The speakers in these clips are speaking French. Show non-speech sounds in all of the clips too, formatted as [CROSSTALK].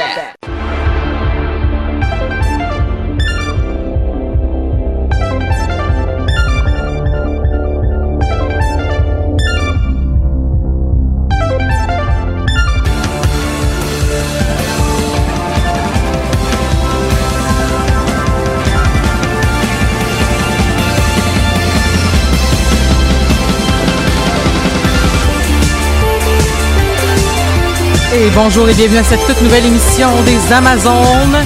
That. Bonjour et bienvenue à cette toute nouvelle émission des Amazones.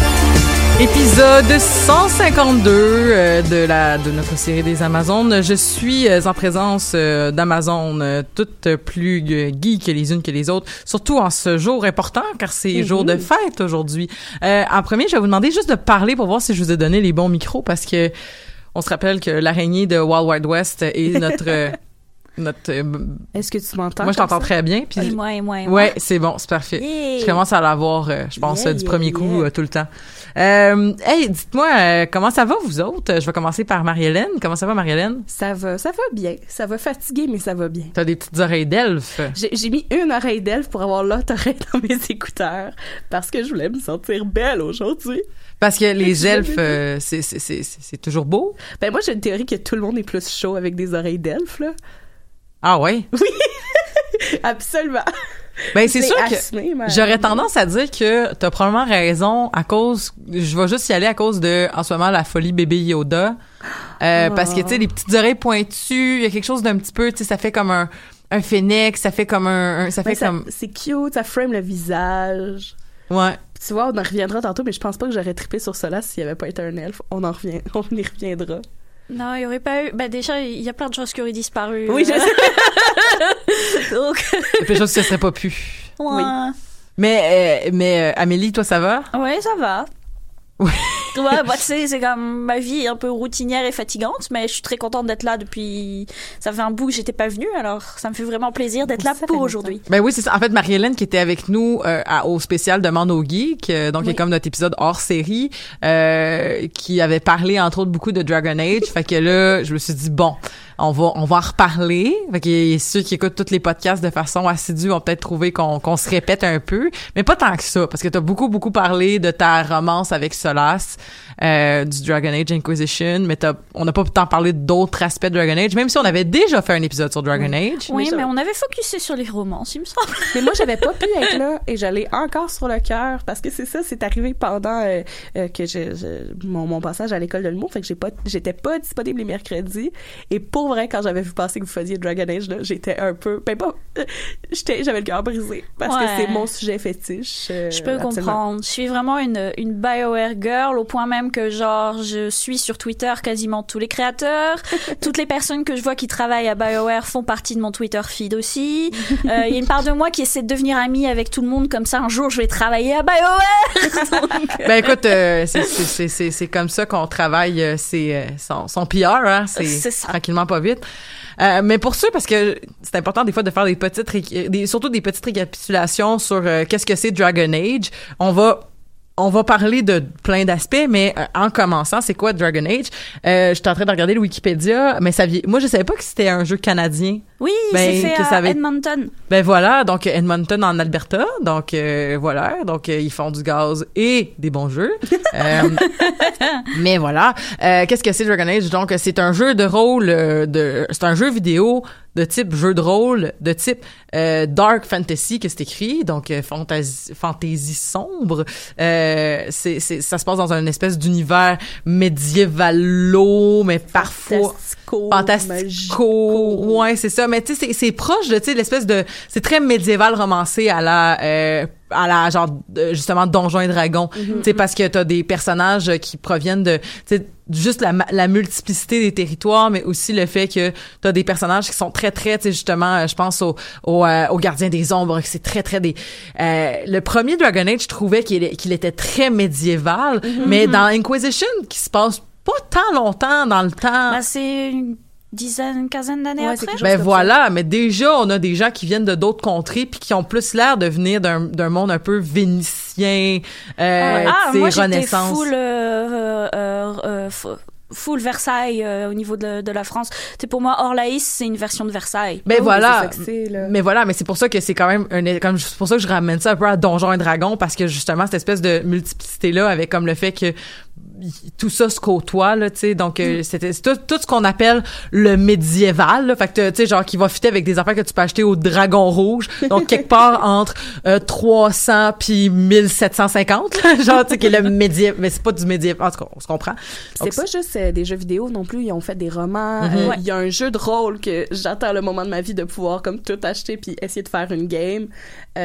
Épisode 152 euh, de la de notre série des Amazones. Je suis euh, en présence euh, d'Amazones toutes plus geeks les unes que les autres, surtout en ce jour important car c'est jour de fête aujourd'hui. en premier, je vais vous demander juste de parler pour voir si je vous ai donné les bons micros parce que on se rappelle que l'araignée de Wild Wild West est notre [LAUGHS] notre. Euh, Est-ce que tu m'entends? Moi, je t'entends très bien. Puis, moi, et moi, Ouais, c'est bon, c'est parfait. Je commence à l'avoir, euh, je pense, du premier coup euh, tout le temps. hey, dites-moi, comment ça va, vous autres? Je vais commencer par Marie-Hélène. Comment ça va, Marie-Hélène? Ça va, ça va bien. Ça va fatiguer, mais ça va bien. T'as des petites oreilles d'elfe? J'ai mis une oreille d'elfe pour avoir l'autre oreille dans mes écouteurs parce que je voulais me sentir belle aujourd'hui. Parce que les elfes, c'est toujours beau? Ben moi, j'ai une théorie que tout le monde est plus chaud avec des oreilles d'elfe, là. Ah ouais? [LAUGHS] Oui, absolument. Ben c'est sûr que j'aurais tendance à dire que t'as probablement raison à cause je vais juste y aller à cause de en ce moment la folie bébé Yoda. Euh, parce que tu sais les petites oreilles pointues il y a quelque chose d'un petit peu tu sais ça fait comme un un phénix ça fait comme un, ça fait comme c'est cute ça frame le visage. Ouais. Tu vois on en reviendra tantôt mais je pense pas que j'aurais trippé sur cela s'il y avait pas été un elfe. On en revient [LAUGHS] on y reviendra non, il n'y aurait pas eu. Bah, déjà, il y a plein de choses qui auraient disparu. Oui, je euh. sais. [LAUGHS] Donc. Il y a plein de choses qui ne seraient pas pu. Oui. Mais, euh, mais euh, Amélie, toi, ça va? Oui, ça va. Oui. ouais, bah, c'est comme ma vie est un peu routinière et fatigante, mais je suis très contente d'être là depuis. Ça fait un bout que j'étais pas venue, alors ça me fait vraiment plaisir d'être là pour aujourd'hui. Ben oui, c'est ça. En fait, Marie-Hélène qui était avec nous euh, au spécial Demande au geek, euh, donc est comme notre épisode hors série, euh, qui avait parlé entre autres beaucoup de Dragon Age. fait que là, je me suis dit bon on va on va en reparler. Fait que ceux qui écoutent tous les podcasts de façon assidue vont peut-être trouver qu'on qu'on se répète un peu, mais pas tant que ça parce que tu as beaucoup beaucoup parlé de ta romance avec Solas euh, du Dragon Age Inquisition, mais on n'a pas tant parlé d'autres aspects de Dragon Age, même si on avait déjà fait un épisode sur Dragon Age. Oui, mais, on avait focusé sur les romances, il me semble. mais moi, j'avais pas pu être là et j'allais encore sur le cœur parce que c'est ça, c'est arrivé pendant euh, euh, que j'ai mon, mon, passage à l'école de l'humour, fait que j'ai pas, j'étais pas disponible les mercredis et pour vrai, quand j'avais vu passer que vous faisiez Dragon Age, j'étais un peu, ben pas, [LAUGHS] j'étais, j'avais le cœur brisé parce que c'est mon sujet fétiche. je peux comprendre. Je suis vraiment une, une BioWare girl au point même que genre je suis sur Twitter quasiment tous les créateurs, [LAUGHS] toutes les personnes que je vois qui travaillent à BioWare font partie de mon Twitter feed aussi. Euh, il y a une part de moi qui essaie de devenir amie avec tout le monde comme ça un jour je vais travailler à BioWare. [LAUGHS] ben écoute, euh, c'est comme ça qu'on travaille, euh, c'est son, son, PR, hein, c'est tranquillement pas vite. Euh, mais pour ceux, parce que c'est important des fois de faire des petites, surtout des petites récapitulations sur euh, qu'est-ce que c'est Dragon Age. On va on va parler de plein d'aspects, mais euh, en commençant, c'est quoi Dragon Age? Euh, je suis en train de regarder le Wikipédia, mais ça. Moi, je savais pas que c'était un jeu canadien. Oui, Ben, c'est fait à Edmonton. Ben voilà, donc Edmonton en Alberta, donc euh, voilà, donc euh, ils font du gaz et des bons jeux. [LAUGHS] Euh, mais voilà, Euh, qu'est-ce que c'est Dragon Age? Donc c'est un jeu de rôle de c'est un jeu vidéo de type jeu de rôle de type euh, dark fantasy que c'est écrit donc euh, fantasy fantasy sombre. Euh, c'est c'est ça se passe dans une espèce d'univers médiévalo mais parfois Fantastico, fantastico. ouais c'est ça mais tu sais c'est- proche de tu sais l'espèce de c'est très médiéval romancé à la euh, à la genre justement donjons et dragons. Tu sais parce que t'as des personnages qui proviennent de tu sais juste la, la multiplicité des territoires mais aussi le fait que t'as des personnages qui sont très très tu sais justement euh, je pense au au, euh, au gardien des ombres que c'est très très des euh, le premier Dragon Age je trouvais qu'il qu'il était très médiéval mais dans Inquisition qui se passe pas tant longtemps dans le temps. Bah, c'est une dizaine, une quinzaine d'années Ouais, après? ben voilà, mais déjà on a des gens qui viennent de d'autres contrées puis qui ont plus l'air de venir d'un d'un monde un peu vénitien, euh, ah, sais, moi j'étais Renaissance. full, euh, euh, euh, f- full Versailles euh, au niveau de, de la France. C'est pour moi Orlaïs, c'est une version de Versailles. Ben Oh, voilà. mais voilà, mais c'est pour ça que c'est quand même un comme c'est pour ça que je ramène ça un peu à Donjons et Dragons parce que justement cette espèce de multiplicité là avec comme le fait que tout ça se côtoie là, tu sais donc euh, c'était c'est tout, tout ce qu'on appelle le médiéval là. fait que tu sais genre qui va fitter avec des affaires que tu peux acheter au Dragon Rouge donc quelque part [LAUGHS] entre euh, 300 puis 1750 là, [LAUGHS] genre tu sais qui est le médiéval mais c'est pas du médiéval en tout cas on se comprend C'est pas juste euh, des jeux vidéo non plus, ils ont fait des romans. Mhm. euh, Ouais. Il y a un jeu de rôle que j'attends le moment de ma vie de pouvoir comme tout acheter puis essayer de faire une game. Euh,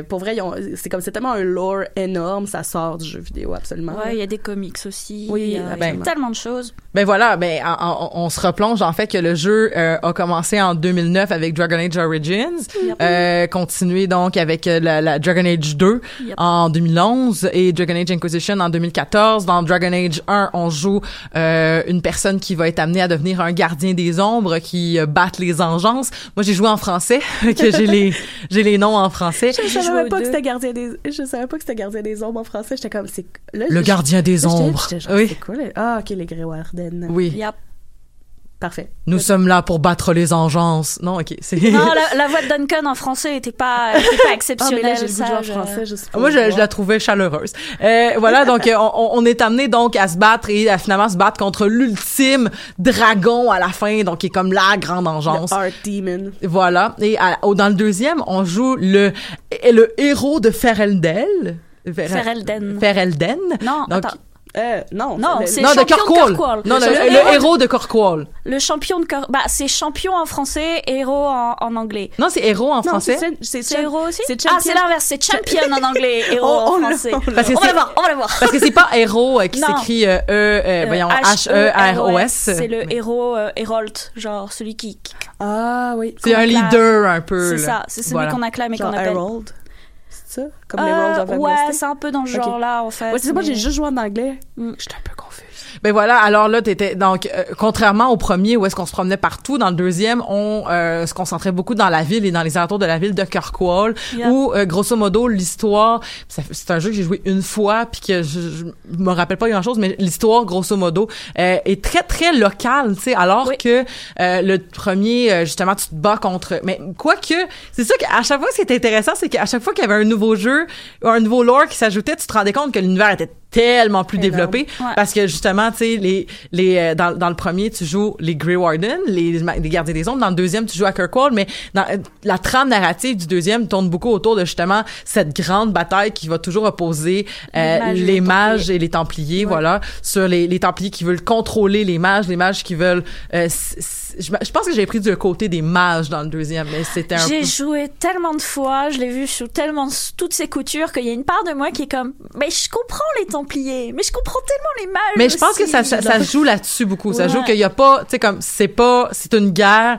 euh, pour vrai, ils ont- c'est comme c'est tellement un lore énorme, ça sort du jeu vidéo absolument. Ouais, il y a des comics aussi. Oui, il y a, y a ben- tellement de choses. Ben voilà, ben en- en- on, se replonge en fait que le jeu euh, a commencé en 2009 avec Dragon Age Origins, euh, continué donc avec euh, la, la Dragon Age 2 Yep. en 2011 et Dragon Age Inquisition en 2014. Dans Dragon Age 1, on joue euh, une personne qui va être amenée à devenir un gardien des ombres qui euh, batte les engences. Moi, j'ai joué en français, [LAUGHS] que j'ai les j'ai les noms en français. Je joué savais pas que c'était gardien des je savais pas que c'était gardien des ombres en français, j'étais comme c'est Le je- gardien des ombres. genre, Oui, C'est quoi les... Ah, OK, les Greywarden. oui. Yep. Parfait. Nous sommes là pour battre les engences. Non, ok. C'est. Non, [LAUGHS] la, la voix de Duncan en français était pas, était pas Ah, mais exceptionnelle. là, j'ai le goût de ça, jouer en je- français pour Moi, je, je la trouvais chaleureuse. Euh, voilà, donc euh, on, on est amené donc à se battre et à finalement se battre contre l'ultime dragon à la fin, donc qui est comme la grande engeance. Art Demon. Voilà. Et à- au- dans le deuxième, on joue le le héros de Ferelden. Fer- Ferelden. Ferelden. Non, Donc, attends. Euh, non. Non, le- c'est non, de de. Non, le, Le le héros- héros de Kirkwall. Le champion de cœur. Bah, c'est champion en français, héros en, en anglais. Non, c'est héros en Non, français. c'est héros aussi? Ah, champion. c'est l'inverse, c'est champion en anglais, [LAUGHS] héros On- on en l'a- français. on que On va le voir, on va le voir. Parce que c'est pas héros euh, qui s'écrit euh, E, euh, voyons, H-E-R-O-S. C'est le héros euh, Hérold, genre celui qui. Ah oui. C'est un leader un peu. C'est ça, c'est celui qu'on acclame et qu'on appelle. Harold. Ça? Comme les Euh, Rolls of ouais, Amnesty? c'est un peu dans ce genre-là, en fait. Ouais, c'est moi, mais- j'ai juste joué en anglais. Mm. J'étais un peu confuse. Ben voilà, alors là, t'étais donc euh, contrairement au premier où est-ce qu'on se promenait partout, dans le deuxième, on euh, se concentrait beaucoup dans la ville et dans les alentours de la ville de Kirkwall, Yeah. où euh, grosso modo l'histoire, c'est un jeu que j'ai joué une fois puis que je, je me rappelle pas grand chose, mais l'histoire grosso modo euh, est très très locale, tu sais, alors Oui. que euh, le premier euh, justement tu te bats contre, mais quoique c'est ça qu'à chaque fois ce qui était intéressant, c'est qu'à chaque fois qu'il y avait un nouveau jeu un nouveau lore qui s'ajoutait, tu te rendais compte que l'univers était tellement plus développé Ouais. parce que justement tu sais les les euh, dans, dans le premier tu joues les Grey Warden les, les gardiens des ombres. Dans le deuxième tu joues à Kirkwall mais dans euh, la trame narrative du deuxième tourne beaucoup autour de justement cette grande bataille qui va toujours opposer euh, Les mages et les les mages et les templiers voilà sur les, les templiers qui veulent contrôler les mages les mages qui veulent euh, je, je pense que j'ai pris du côté des mages dans le deuxième mais c'était un J'ai peu joué tellement de fois, je l'ai vu sous tellement toutes ces coutures qu'il y a une part de moi qui est comme, mais je comprends les Templiers, mais je comprends tellement les mages. Mais je pense que ça, ça, ça joue là-dessus beaucoup. Ça joue qu'il y a pas, tu sais, comme, c'est pas, c'est une guerre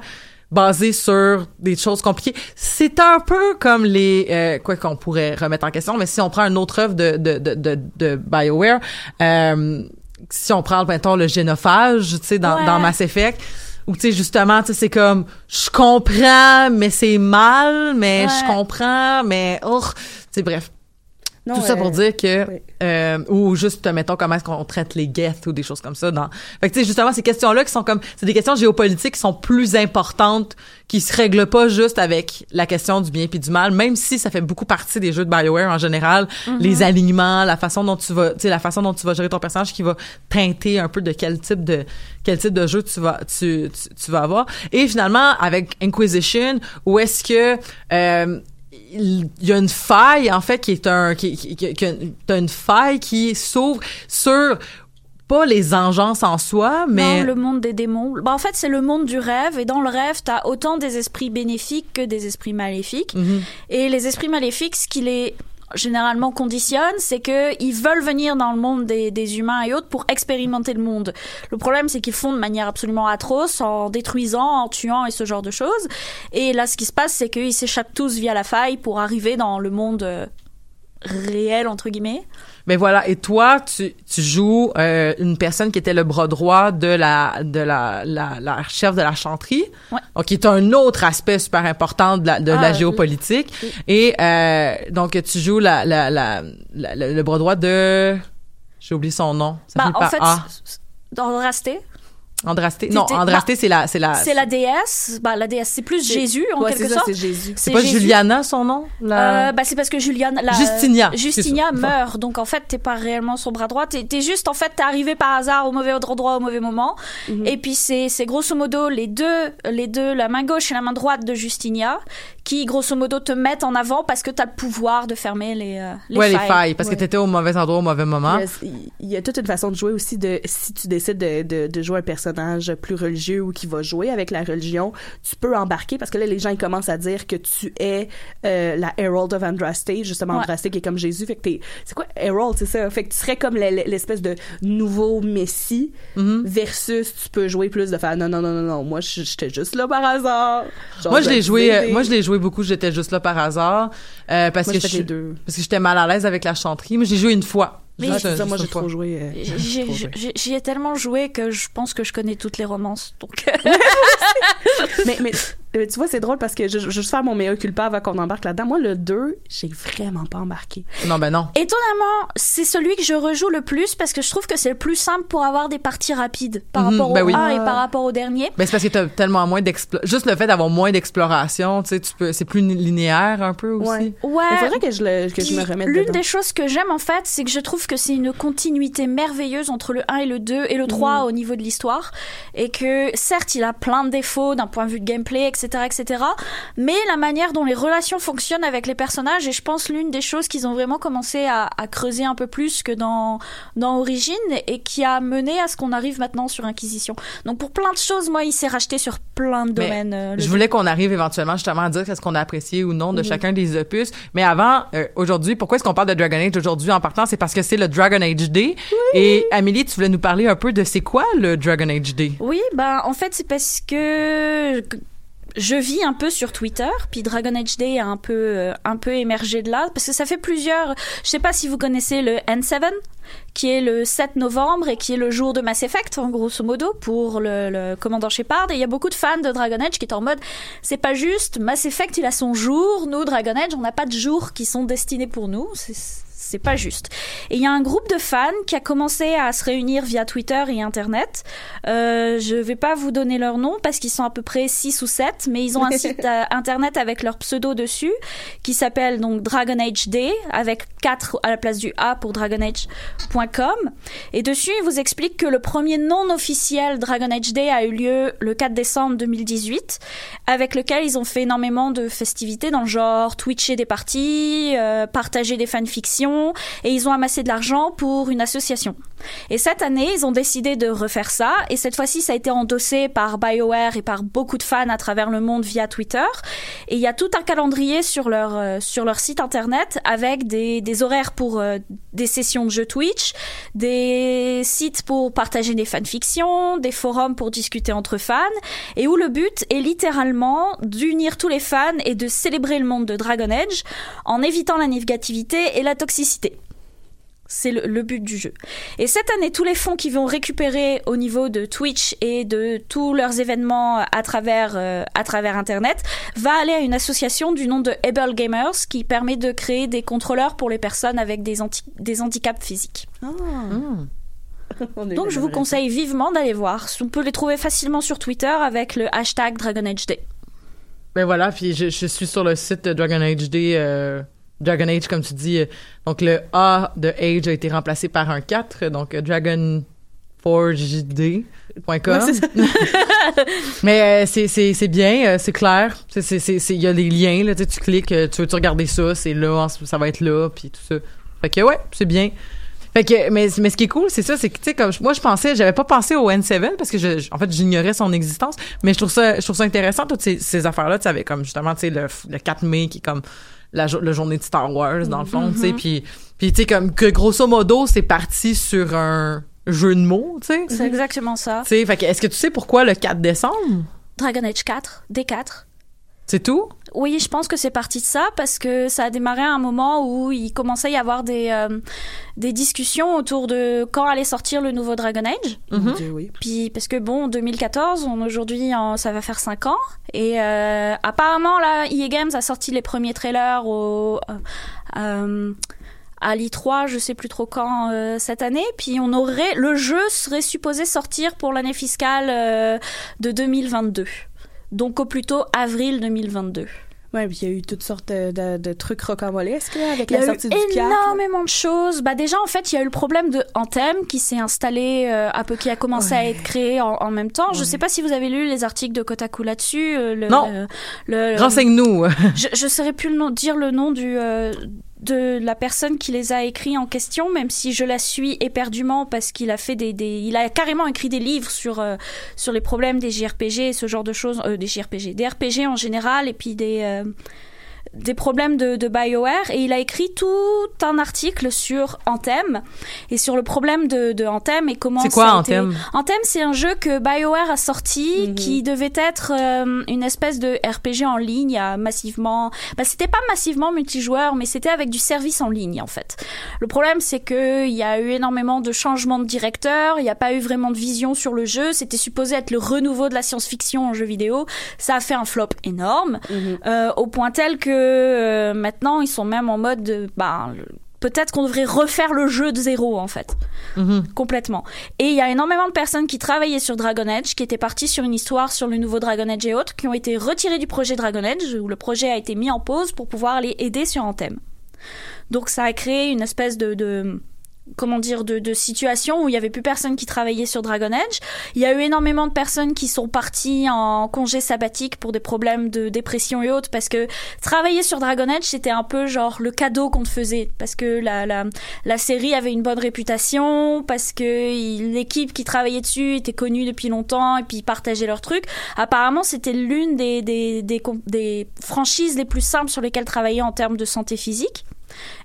basée sur des choses compliquées. C'est un peu comme les, euh, quoi qu'on pourrait remettre en question, mais si on prend une autre œuvre de, de, de, de, de BioWare, euh, si on prend, mettons, le génophage, tu sais, dans, Ouais. dans Mass Effect, Ou tu sais justement, tu sais c'est comme je comprends mais c'est mal, mais je comprends mais oh, tu sais bref. Non, Tout ça pour euh, dire que oui. euh, ou juste mettons comment est-ce qu'on traite les guests ou des choses comme ça dans fait que tu sais justement ces questions là qui sont comme c'est des questions géopolitiques qui sont plus importantes qui se règlent pas juste avec la question du bien puis du mal même si ça fait beaucoup partie des jeux de BioWare en général les alignements la façon dont tu vas tu sais la façon dont tu vas gérer ton personnage qui va teinter un peu de quel type de quel type de jeu tu vas tu, tu, tu vas avoir et finalement avec Inquisition où est-ce que euh, il y a une faille en fait qui est un qui, qui, qui- une faille qui s'ouvre sur pas les engences en soi mais Non, le monde des démons. Bah, en fait, c'est le monde du rêve. Et dans le rêve, t'as autant des esprits bénéfiques que des esprits maléfiques. Mhm. Et les esprits maléfiques, ce qui les généralement conditionne, c'est que ils veulent venir dans le monde des, des humains et autres pour expérimenter le monde. Le problème, c'est qu'ils font de manière absolument atroce, en détruisant, en tuant et ce genre de choses. Et là, ce qui se passe, c'est qu'ils s'échappent tous via la faille pour arriver dans le monde euh, réel entre guillemets? Mais voilà, et toi, tu, tu joues euh, une personne qui était le bras droit de la de la, la, la chef de la chanterie, Ouais. donc qui est un autre aspect super important de la, de Ah, la oui. géopolitique. Et euh, donc tu joues la, la, la, le bras droit de j'ai oublié son nom. Ça Bah, en par fait, A. dans Rasté, Andrasté. Non, Andrasté, c'est la c'est la c'est la déesse. Bah, la déesse, c'est plus Jésus en ouais, quelque sorte. c'est Jésus. c'est pas Jésus. Juliana son nom? La... Euh, bah c'est parce que Juliana, la, Justinia, Justinia meurt, donc en fait t'es pas réellement son bras droit, t'es t'es juste en fait t'es arrivé par hasard au mauvais endroit au mauvais moment, Mhm. et puis c'est c'est grosso modo les deux les deux la main gauche et la main droite de Justinia qui grosso modo te mettent en avant parce que t'as le pouvoir de fermer les euh, les ouais, failles. les failles, parce Ouais. que t'étais au mauvais endroit au mauvais moment. Il y, a, il y a toute une façon de jouer aussi de si tu décides de, de, de jouer un personnage plus religieux ou qui va jouer avec la religion, tu peux embarquer parce que là les gens ils commencent à dire que tu es euh, la Herald of Andraste, justement Ouais. Andraste qui est comme Jésus, fait que t'es c'est quoi Herald, c'est ça, fait que tu serais comme le- l'espèce de nouveau messie Mhm. versus tu peux jouer plus de faire non non non non non, moi j'étais juste là par hasard. Genre, Moi, je l'ai joué. euh, moi, je l'ai joué beaucoup. J'étais juste là par hasard euh, parce Moi, que je parce que j'étais mal à l'aise avec la chanterie. Mais j'ai joué une fois. Mais Ah, ça, moi j'ai trop joué. J'y ai tellement joué que je pense que je connais toutes les romances. Donc, [LAUGHS] mais, mais euh, tu vois, c'est drôle parce que je, je vais juste faire mon meilleur culpa avant qu'on embarque là-dedans. Moi, le 2, j'ai vraiment pas embarqué. Non, ben non. Étonnamment, c'est celui que je rejoue le plus parce que je trouve que c'est le plus simple pour avoir des parties rapides par Mhm, rapport ben au oui. 1 et par rapport au dernier. Ben c'est parce que t'as tellement moins d'exploration. Juste le fait d'avoir moins d'exploration, tu sais, tu peux. C'est plus linéaire un peu aussi. Ouais. Ouais. Il faudrait que je, le, que je me remette L'une des choses que j'aime en fait, c'est que je trouve que c'est une continuité merveilleuse entre le 1 et le 2 et le 3 Mhm. au niveau de l'histoire. Et que certes, il a plein de défauts d'un point de vue de gameplay, etc., etc. Mais la manière dont les relations fonctionnent avec les personnages, et je pense l'une des choses qu'ils ont vraiment commencé à, à creuser un peu plus que dans, dans Origin et qui a mené à ce qu'on arrive maintenant sur Inquisition. Donc pour plein de choses, moi, il s'est racheté sur plein de Mais domaines. euh, Je voulais qu'on arrive éventuellement justement à dire qu'est-ce qu'on a apprécié ou non de chacun des opus. Mais avant, euh, aujourd'hui, pourquoi est-ce qu'on parle de Dragon Age aujourd'hui en partant? C'est parce que c'est le Dragon Age Day. Et Amélie, tu voulais nous parler un peu de c'est quoi le Dragon Age Day? Oui, bah en fait c'est parce que je vis un peu sur Twitter, puis Dragon Age Day a un peu euh, un peu émergé de là parce que ça fait plusieurs. Je sais pas si vous connaissez le N7 qui est le 7 novembre et qui est le jour de Mass Effect en grosso modo pour le, commandant Shepard et il y a beaucoup de fans de Dragon Age qui est en mode c'est pas juste Mass Effect il a son jour nous Dragon Age on n'a pas de jours qui sont destinés pour nous c'est c'est pas juste. Et il y a un groupe de fans qui a commencé à se réunir via Twitter et Internet. Euh, je vais pas vous donner leur nom parce qu'ils sont à peu près 6 ou 7, mais ils ont un [LAUGHS] site euh, Internet avec leur pseudo dessus qui s'appelle donc Dragon Age Day avec 4 à la place du A pour dragonage.com. Et dessus, ils vous expliquent que le premier non officiel Dragon Age Day a eu lieu le 4 décembre 2018 avec lequel ils ont fait énormément de festivités dans le genre twitcher des parties, euh, partager des fanfictions et ils ont amassé de l'argent pour une association. Et cette année, ils ont décidé de refaire ça et cette fois-ci, ça a été endossé par BioWare et par beaucoup de fans à travers le monde via Twitter. Et il y a tout un calendrier sur leur euh, sur leur site internet avec des, horaires pour euh, des sessions de jeux Twitch, des sites pour partager des fanfictions, des forums pour discuter entre fans et où le but est littéralement d'unir tous les fans et de célébrer le monde de Dragon Age en évitant la négativité et la toxicité. C'est le, le but du jeu. Et cette année, tous les fonds qu'ils vont récupérer au niveau de Twitch et de tous leurs événements à travers euh, à travers Internet va aller à une association du nom de Able Gamers qui permet de créer des contrôleurs pour les personnes avec des, anti- des handicaps physiques. [LAUGHS] Donc je vous conseille vivement d'aller voir. On peut les trouver facilement sur Twitter avec le hashtag Dragon Age Day. Ben voilà, puis je, je suis sur le site de Dragon Age euh, Dragon Age, comme tu dis. euh, Donc le A de Age a été remplacé par un 4, donc euh, dragonforged.com. Ouais, c'est ça. [LAUGHS] Mais euh, c'est c'est c'est bien, euh, c'est clair. Il y a des liens là, tu sais, tu cliques, euh, tu veux tu regarder ça, c'est là, ça va être là, puis tout ça. Fait que ouais, c'est bien. Fait que mais mais ce qui est cool, c'est ça, c'est que tu sais comme moi je pensais, j'avais pas pensé au N7 parce que je, en fait j'ignorais son existence, mais je trouve ça je trouve ça intéressant toutes ces, ces affaires là, tu savais comme justement tu sais le, le 4 mai qui est comme la jo- journée de Star Wars dans le fond, tu sais puis puis tu sais comme que grosso modo, c'est parti sur un jeu de mots, tu sais. C'est exactement ça. Tu sais, fait que est-ce que tu sais pourquoi le 4 décembre? Dragon Age 4, D4. C'est tout? Oui, je pense que c'est parti de ça parce que ça a démarré à un moment où il commençait à y avoir des, euh, des discussions autour de quand allait sortir le nouveau Dragon Age. Oui. Puis parce que bon, 2014, on aujourd'hui ça va faire 5 ans et euh, apparemment là, EA Games a sorti les premiers trailers au euh, euh, à l'I3, je sais plus trop quand euh, cette année, puis on aurait le jeu serait supposé sortir pour l'année fiscale euh, de 2022. Donc au plus tôt avril 2022. Ouais, puis il y a eu toutes sortes de, de- de trucs rocambolesques là, avec Il y la a eu sortie du 4. énormément de choses. Bah déjà en fait il y a eu le problème de Anthem qui s'est installé euh, un peu qui a commencé à être créé en, en même temps. Je sais pas si vous avez lu les articles de Kotaku là-dessus. euh, le- Non. euh, le, Renseigne-nous. je, je saurais plus le nom, dire le nom du euh, de la personne qui les a écrits en question, même si je la suis éperdument parce qu'il a fait des, des il a carrément écrit des livres sur euh, sur les problèmes des JRPG et ce genre de choses, euh, des JRPG, des RPG en général et puis des euh, des problèmes de, de BioWare et il a écrit tout un article sur Anthem et sur le problème de, de Anthem et comment C'est quoi, ça a été- Anthem? Anthem, c'est un jeu que BioWare a sorti Mhm. qui devait être euh, une espèce de RPG en ligne à massivement. Bah, c'était pas massivement multijoueur, mais c'était avec du service en ligne en fait. Le problème, c'est que il y a eu énormément de changements de directeur, il n'y a pas eu vraiment de vision sur le jeu. C'était supposé être le renouveau de la science-fiction en jeu vidéo. Ça a fait un flop énorme, Mhm. euh, au point tel que euh, maintenant ils sont même en mode, de, le- peut-être qu'on devrait refaire le jeu de zéro en fait Mhm. complètement. Et il y a énormément de personnes qui travaillaient sur Dragon Age, qui étaient parties sur une histoire sur le nouveau Dragon Age et autres, qui ont été retirées du projet Dragon Age, où le projet a été mis en pause pour pouvoir les aider sur Anthem. Donc ça a créé une espèce de, de comment dire de, de situation où il y avait plus personne qui travaillait sur Dragon Age. Il y a eu énormément de personnes qui sont parties en congé sabbatique pour des problèmes de dépression et autres parce que travailler sur Dragon Age c'était un peu genre le cadeau qu'on te faisait parce que la, la série avait une bonne réputation parce que l'équipe qui travaillait dessus était connue depuis longtemps et puis ils partageaient leurs trucs. Apparemment, c'était l'une des, des, des franchises les plus simples sur lesquelles travailler en termes de santé physique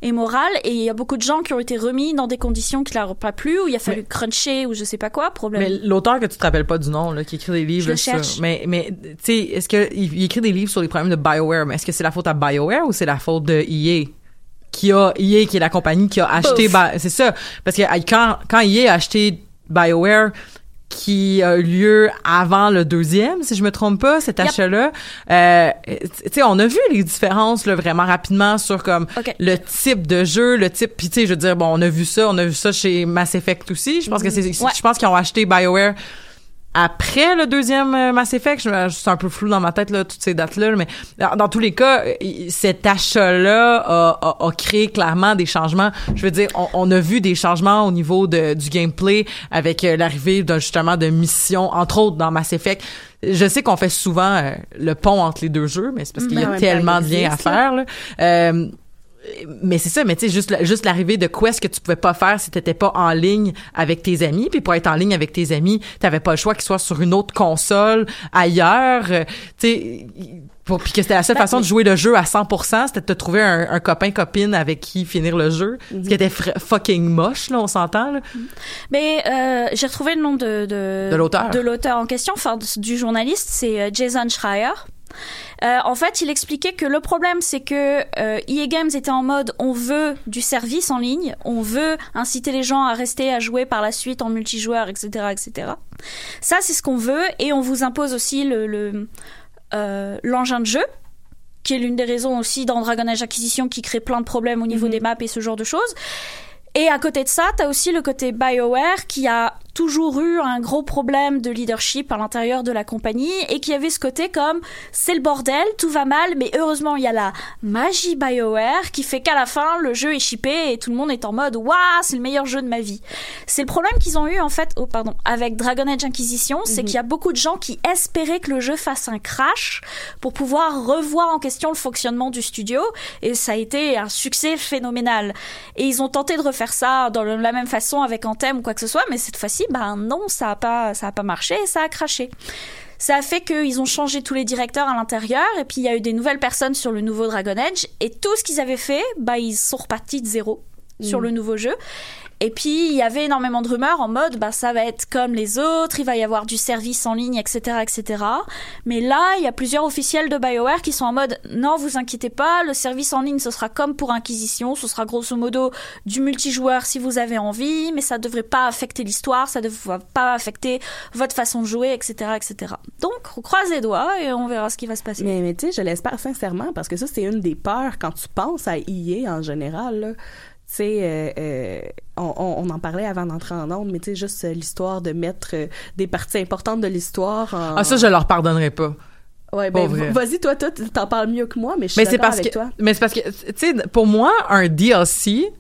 et morale. Et il y a beaucoup de gens qui ont été remis dans des conditions qui leur ont pas plu, où il a fallu cruncher ou je sais pas quoi. Problème. Mais l'auteur que tu te rappelles pas du nom, là, qui écrit des livres Je le sur-. Mais, mais tu sais, est-ce que il, il écrit des livres sur les problèmes de BioWare, mais est-ce que c'est la faute à BioWare ou c'est la faute de EA? Qui a, EA, qui est la compagnie qui a acheté, c'est ça. Parce que quand, quand EA a acheté BioWare, qui a eu lieu avant le deuxième, si je me trompe pas, cet Yep. achat-là. Euh, tu sais, on a vu les différences là, vraiment rapidement sur comme le type de jeu, le type. Puis tu sais, je veux dire, bon, on a vu ça, on a vu ça chez Mass Effect aussi. Je pense que c'est, Ouais. je pense qu'ils ont acheté BioWare après le deuxième euh, Mass Effect. Je, suis un peu flou dans ma tête là, toutes ces dates-là, mais dans, tous les cas, cet achat-là a, a- a créé clairement des changements. Je veux dire, on, on a vu des changements au niveau de, du gameplay avec euh, l'arrivée d'un justement de missions, entre autres dans Mass Effect. Je sais qu'on fait souvent euh, le pont entre les deux jeux, mais c'est parce qu'il y Ben a ouais, tellement ben, de il liens à faire. Là. Euh, mais c'est ça, mais tu sais, juste, juste l'arrivée de Quest que tu pouvais pas faire si t'étais pas en ligne avec tes amis? Puis pour être en ligne avec tes amis, t'avais pas le choix qu'ils soient sur une autre console ailleurs. euh, tu sais, puis que c'était la seule Ben, façon de jouer le jeu à 100%, c'était de te trouver un, un copain copine avec qui finir le jeu, ce qui était fr- fucking moche là, on s'entend là. Mais euh, j'ai retrouvé le nom de de, De l'auteur. de l'auteur en question, enfin du journaliste, c'est euh, Jason Schreier. Euh, en fait, il expliquait que le problème, c'est que euh, EA Games était en mode on veut du service en ligne, on veut inciter les gens à rester à jouer par la suite en multijoueur, etc., etc. Ça, c'est ce qu'on veut, et on vous impose aussi le le, euh, l'engin de jeu qui est l'une des raisons aussi dans Dragon Age Acquisition qui crée plein de problèmes au niveau des maps et ce genre de choses. Et à côté de ça, t'as aussi le côté BioWare qui a toujours eu un gros problème de leadership à l'intérieur de la compagnie et qui avait ce côté comme c'est le bordel, tout va mal, mais heureusement il y a la magie BioWare qui fait qu'à la fin le jeu est chippé et tout le monde est en mode waouh c'est le meilleur jeu de ma vie. C'est le problème qu'ils ont eu en fait, oh pardon, avec Dragon Age Inquisition, c'est qu'il y a beaucoup de gens qui espéraient que le jeu fasse un crash pour pouvoir revoir en question le fonctionnement du studio et ça a été un succès phénoménal. Et ils ont tenté de refaire ça dans la même façon avec Anthem ou quoi que ce soit, mais cette fois-ci, ben non, ça a pas, ça a pas marché et ça a craché. Ça a fait qu'ils ont changé tous les directeurs à l'intérieur et puis il y a eu des nouvelles personnes sur le nouveau Dragon Age et tout ce qu'ils avaient fait, bah ils sont repartis de zéro sur Mm. le nouveau jeu. Et puis il y avait énormément de rumeurs en mode bah ça va être comme les autres, il va y avoir du service en ligne, etc., etc. Mais là il y a plusieurs officiels de Bioware qui sont en mode non vous inquiétez pas, le service en ligne ce sera comme pour Inquisition, ce sera grosso modo du multijoueur si vous avez envie, mais ça devrait pas affecter l'histoire, ça devrait pas affecter votre façon de jouer, etc., etc. Donc on croise les doigts et on verra ce qui va se passer. Mais, mais tu sais, je l'espère sincèrement parce que ça, c'est une des peurs quand tu penses à EA en général. là. Tu sais, euh, euh, on, on- en parlait avant d'entrer en onde, mais tu sais, juste euh, l'histoire de mettre des parties importantes de l'histoire en... Ah, ça, je leur pardonnerai pas. Ouais, ben, vas-y, toi, toi, t'en parles mieux que moi, mais je suis Mais c'est d'accord parce avec que, toi. mais c'est parce que, tu sais, pour moi, un DLC,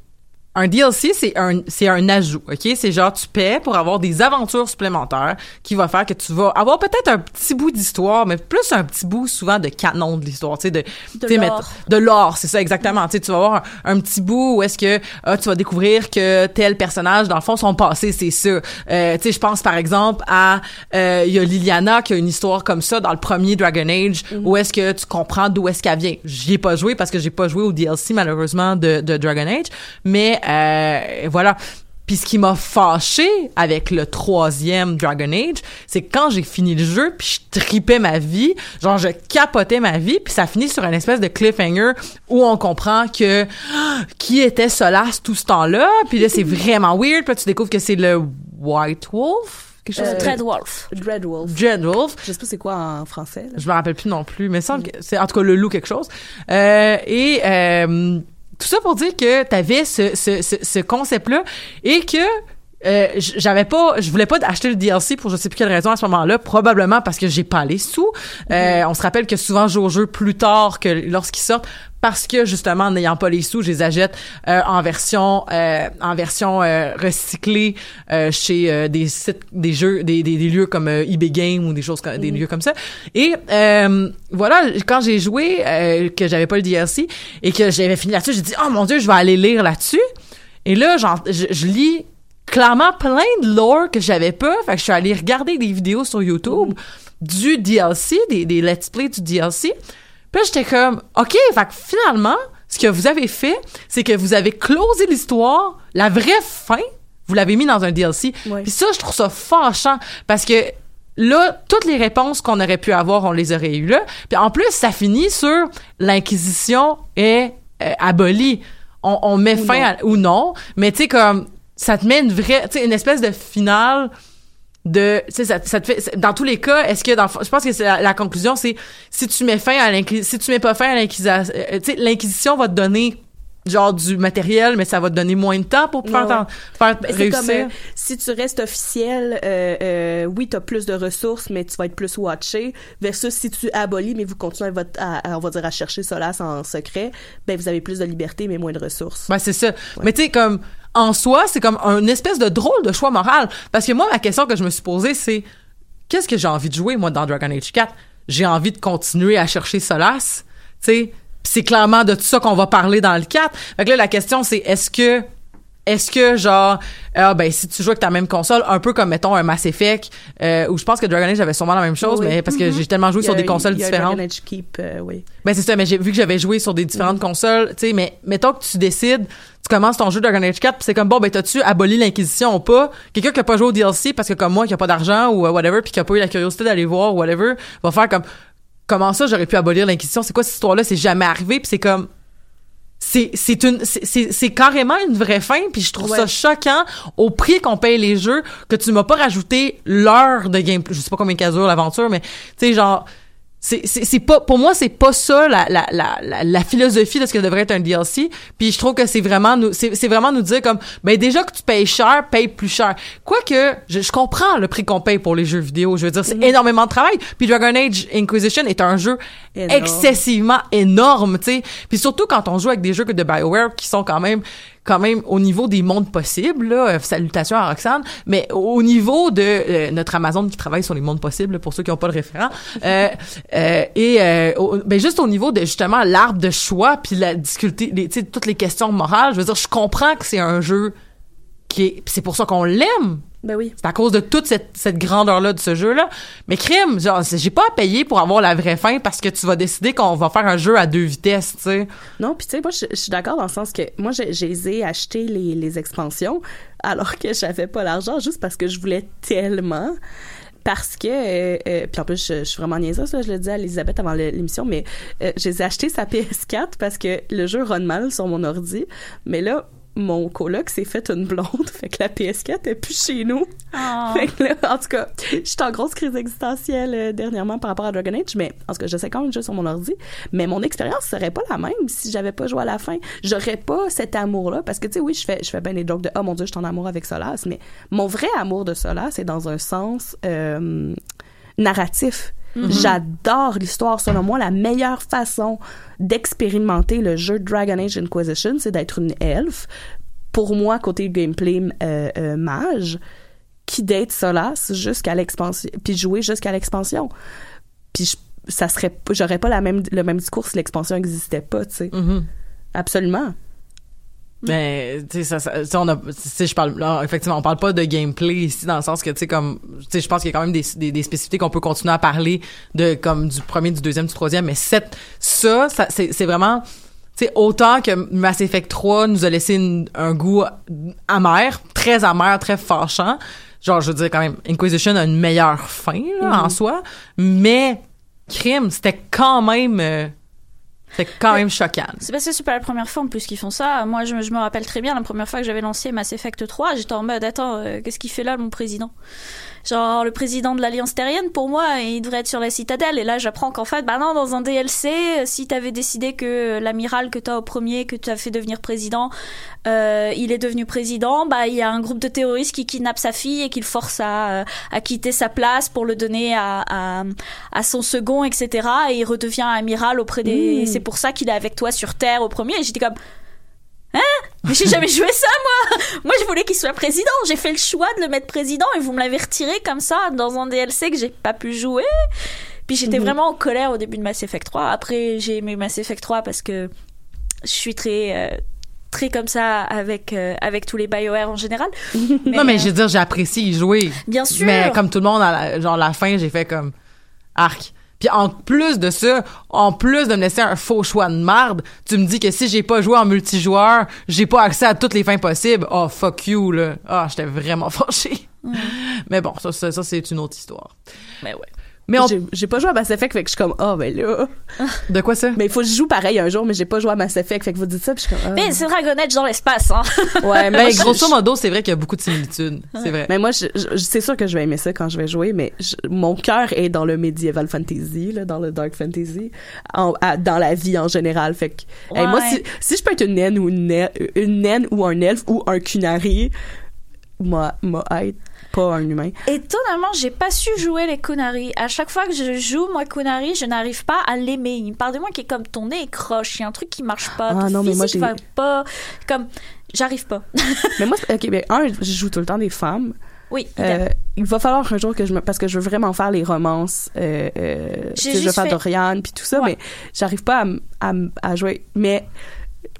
un DLC, c'est un, c'est un ajout, ok? C'est genre, tu paies pour avoir des aventures supplémentaires qui va faire que tu vas avoir peut-être un petit bout d'histoire, mais plus un petit bout souvent de canon de l'histoire, tu sais, de, tu sais, lore. mettre- de l'or, c'est ça exactement. Tu sais, tu vas avoir un, un petit bout où est-ce que ah, tu vas découvrir que tel personnage, dans le fond, son passé, c'est ça. Euh, tu sais, je pense par exemple à euh, il y a Liliana qui a une histoire comme ça dans le premier Dragon Age, où est-ce que tu comprends d'où est-ce qu'elle vient. J'y ai pas joué parce que j'ai pas joué au DLC malheureusement de, de Dragon Age, mais euh, voilà. Puis ce qui m'a fâché avec le troisième Dragon Age, c'est que quand j'ai fini le jeu, puis je tripais ma vie, genre je capotais ma vie, puis ça finit sur une espèce de cliffhanger où on comprend que ah, qui était Solas tout ce temps-là, puis là c'est vraiment weird, puis là, tu découvres que c'est le White Wolf, quelque chose Euh, de Dreadwolf. Dreadwolf. Dreadwolf. Je sais pas c'est quoi en français. là. Je me rappelle plus non plus, mais que c'est en tout cas le loup quelque chose. Euh, et euh, tout ça pour dire que t'avais ce, ce, ce, ce concept-là et que euh, j'avais pas, je voulais pas acheter le DLC pour je sais plus quelle raison à ce moment-là, probablement parce que j'ai pas les sous. Euh, on se rappelle que souvent je joue au jeu plus tard que lorsqu'ils sortent parce que justement en n'ayant pas les sous, je les achète euh, en version euh, en version euh, recyclée euh, chez euh, des sites des jeux des, des, des lieux comme eBay Game ou des choses comme, des lieux comme ça. Et euh, voilà, quand j'ai joué euh, que j'avais pas le DLC et que j'avais fini là-dessus, j'ai dit "Oh mon dieu, je vais aller lire là-dessus." Et là, je, je lis clairement plein de lore que j'avais pas. Fait que je suis allée regarder des vidéos sur YouTube du DLC, des, des let's play du DLC. Puis j'étais comme, OK, fait que finalement, ce que vous avez fait, c'est que vous avez closé l'histoire, la vraie fin, vous l'avez mis dans un DLC. Puis ça, je trouve ça fâchant parce que là, toutes les réponses qu'on aurait pu avoir, on les aurait eues là. Puis en plus, ça finit sur l'inquisition est euh, abolie. On, on met Ou fin non. à- ou non, mais tu sais comme ça te met une vraie, tu sais une espèce de finale de tu sais ça, ça te fait dans tous les cas est-ce que dans je pense que la, la conclusion c'est si tu mets fin à l'inquisition si tu mets pas fin à l'inquisition tu sais l'inquisition va te donner genre du matériel mais ça va te donner moins de temps pour Ouais, t'en- faire réussir comme euh, si tu restes officiel, euh, euh, oui, t'as plus de ressources, mais tu vas être plus watché. Versus si tu abolis, mais vous continuez à, votre- à- à, on va dire à chercher Solas en secret, ben vous avez plus de liberté, mais moins de ressources. Ben, c'est ça. Mais tu sais, comme, en soi, c'est comme un espèce de drôle de choix moral. Parce que moi, ma question que je me suis posée, c'est qu'est-ce que j'ai envie de jouer, moi, dans Dragon Age 4? J'ai envie de continuer à chercher Solas. Tu sais, c'est clairement de tout ça qu'on va parler dans le 4. Fait que là, la question, c'est est-ce que est-ce que genre ah ben si tu joues avec ta même console un peu comme mettons un Mass Effect euh, où je pense que Dragon Age avait sûrement la même chose Oui. mais parce que Mhm. j'ai tellement joué Il y sur des consoles il y a différentes Dragon Age Keep, euh, oui. ben c'est ça, mais j'ai vu que j'avais joué sur des différentes consoles, tu sais, mais mettons que tu décides, tu commences ton jeu Dragon Age 4, puis c'est comme bon ben t'as-tu aboli l'inquisition ou pas? Quelqu'un qui a pas joué au DLC parce que comme moi qui a pas d'argent ou euh, whatever, puis qui a pas eu la curiosité d'aller voir ou whatever, va faire comme comment ça j'aurais pu abolir l'inquisition? C'est quoi cette histoire là c'est jamais arrivé puis c'est comme c'est c'est une c'est- carrément une vraie fin puis je trouve ça choquant au prix qu'on paye les jeux que tu m'as pas rajouté l'heure de gameplay. Je sais pas combien de dure l'aventure mais tu sais genre c'est c'est c'est pas pour moi c'est pas ça la, la la la philosophie de ce que devrait être un DLC puis je trouve que c'est vraiment nous c'est c'est vraiment nous dire comme ben déjà que tu payes cher paye plus cher. Quoique je, je comprends le prix qu'on paye pour les jeux vidéo. Je veux dire c'est énormément de travail. Puis Dragon Age Inquisition est un jeu Énorme. excessivement énorme tu sais. Puis surtout quand on joue avec des jeux de BioWare qui sont quand même quand même au niveau des mondes possibles là, euh, salutations à Roxane mais au niveau de euh, notre Amazon qui travaille sur les mondes possibles pour ceux qui n'ont pas le référent euh, euh, et euh, au- ben juste au niveau de justement l'arbre de choix puis la difficulté les, toutes les questions morales je veux dire je comprends que c'est un jeu qui est c'est pour ça qu'on l'aime Ben oui. c'est à cause de toute cette, cette grandeur-là de ce jeu-là. Mais crime, genre, j'ai pas à payer pour avoir la vraie fin parce que tu vas décider qu'on va faire un jeu à deux vitesses, tu sais. Non, puis tu sais, moi, je, suis d'accord dans le sens que moi, j'ai acheté les, les expansions alors que j'avais pas l'argent juste parce que je voulais tellement. Parce que, euh, euh, puis en plus, je, je suis vraiment niaiseuse, là, je le disais à Elisabeth avant l'émission, mais euh, j'ai acheté sa PS4 parce que le jeu run mal sur mon ordi. Mais là, mon coloc s'est fait une blonde, [LAUGHS] fait que la PS4 est plus chez nous. Oh. [LAUGHS] Fait que là, en tout cas, j'étais en grosse crise existentielle euh, dernièrement par rapport à Dragon Age, mais en tout cas, je sais quand même jouer sur mon ordi, mais mon expérience serait pas la même si j'avais pas joué à la fin. J'aurais pas cet amour-là, parce que tu sais, oui, je fais, je fais bien des jokes de « Oh mon Dieu, je suis en amour avec Solas », mais mon vrai amour de Solas, c'est dans un sens euh, narratif. J'adore l'histoire. Selon moi, la meilleure façon d'expérimenter le jeu Dragon Age Inquisition, c'est d'être une elfe. Pour moi, côté gameplay euh, euh, mage, qui date Solas jusqu'à l'expansion, puis jouer jusqu'à l'expansion. Puis je- ça serait, j'aurais pas la même, le même discours si l'expansion n'existait pas, tu sais. Absolument. Mais, tu sais, ça, ça- on a, tu sais, je parle, là, effectivement, on parle pas de gameplay ici dans le sens que, tu sais, comme, tu sais, je pense qu'il y a quand même des, des, des spécificités qu'on peut continuer à parler de, comme, du premier, du deuxième, du troisième, mais cette, ça, ça c'est, c'est vraiment, tu sais, autant que Mass Effect 3 nous a laissé une- un goût amer, très amer, très fâchant. Genre, je veux dire, quand même, Inquisition a une meilleure fin, là, en soi, mais, crime, c'était quand même, euh, c'était quand même choquant. C'est parce que c'est pas la première fois en plus qu'ils font ça. Moi, je, me- je me rappelle très bien la première fois que j'avais lancé Mass Effect 3, j'étais en mode attends, euh, qu'est-ce qu'il fait là, mon président? Genre le président de l'Alliance terrienne, pour moi, il devrait être sur la citadelle. Et là, j'apprends qu'en fait, bah non, dans un DLC, si t'avais décidé que l'amiral que t'as au premier, que tu as fait devenir président, euh, il est devenu président, bah il y a un groupe de terroristes qui kidnappe sa fille et qui le force à, euh, à quitter sa place pour le donner à, à, à son second, etc. Et il redevient amiral auprès des. et C'est pour ça qu'il est avec toi sur Terre au premier. Et j'étais comme. Hein Mais j'ai jamais joué ça, moi Moi, je voulais qu'il soit président. J'ai fait le choix de le mettre président et vous me l'avez retiré comme ça dans un DLC que j'ai pas pu jouer. Puis j'étais vraiment en colère au début de Mass Effect 3. Après, j'ai aimé Mass Effect 3 parce que je suis très. euh, très comme ça avec euh, avec tous les BioWare en général. [LAUGHS] non, mais je veux dire, j'ai apprécié y jouer. Bien sûr. Mais comme tout le monde, à la, genre la fin, j'ai fait comme arc. Puis en plus de ça, en plus de me laisser un faux choix de merde, tu me dis que si j'ai pas joué en multijoueur, j'ai pas accès à toutes les fins possibles. Oh fuck you là. Ah, j'étais vraiment [LAUGHS] fâchée. Mais bon, ça, ça, ça, c'est une autre histoire. Mais ouais. Mais on... J'ai- pas joué à Mass Effect, fait que je suis comme, ah, ben là. [LAUGHS] de quoi ça? Mais il faut que je joue pareil un jour, mais j'ai pas joué à Mass Effect, fait que vous dites ça, puis je suis comme, ah. Mais c'est Dragon Age dans l'espace, hein. Ouais, [LAUGHS] mais Ben, je- grosso modo, c'est vrai qu'il y a beaucoup de similitudes. C'est vrai. Mais moi, je, je- c'est sûr que je vais aimer ça quand je vais jouer, mais je- mon cœur est dans le medieval fantasy, là, dans le dark fantasy, en- à- dans la vie en général. Fait que, hey, moi, Ouais. si, si je peux être une naine ou une, naine- une naine ou un elfe ou un cunari, moi, moi, être pas un humain. Étonnamment, j'ai pas su jouer les Kunari. À chaque fois que je joue, moi, Kunari, je n'arrive pas à l'aimer. Il me parle de moi qui est comme ton nez est croche. Il y a un truc qui marche pas. Ah non, mais moi, j'ai- pas. Comme, j'arrive pas. [LAUGHS] mais moi, ok, ben, un, je joue tout le temps des femmes. Oui, Euh, il va falloir un jour que je me parce que je veux vraiment faire les romances euh, euh, je veux faire fait- Dorian puis tout ça Ouais. mais j'arrive pas à, à jouer mais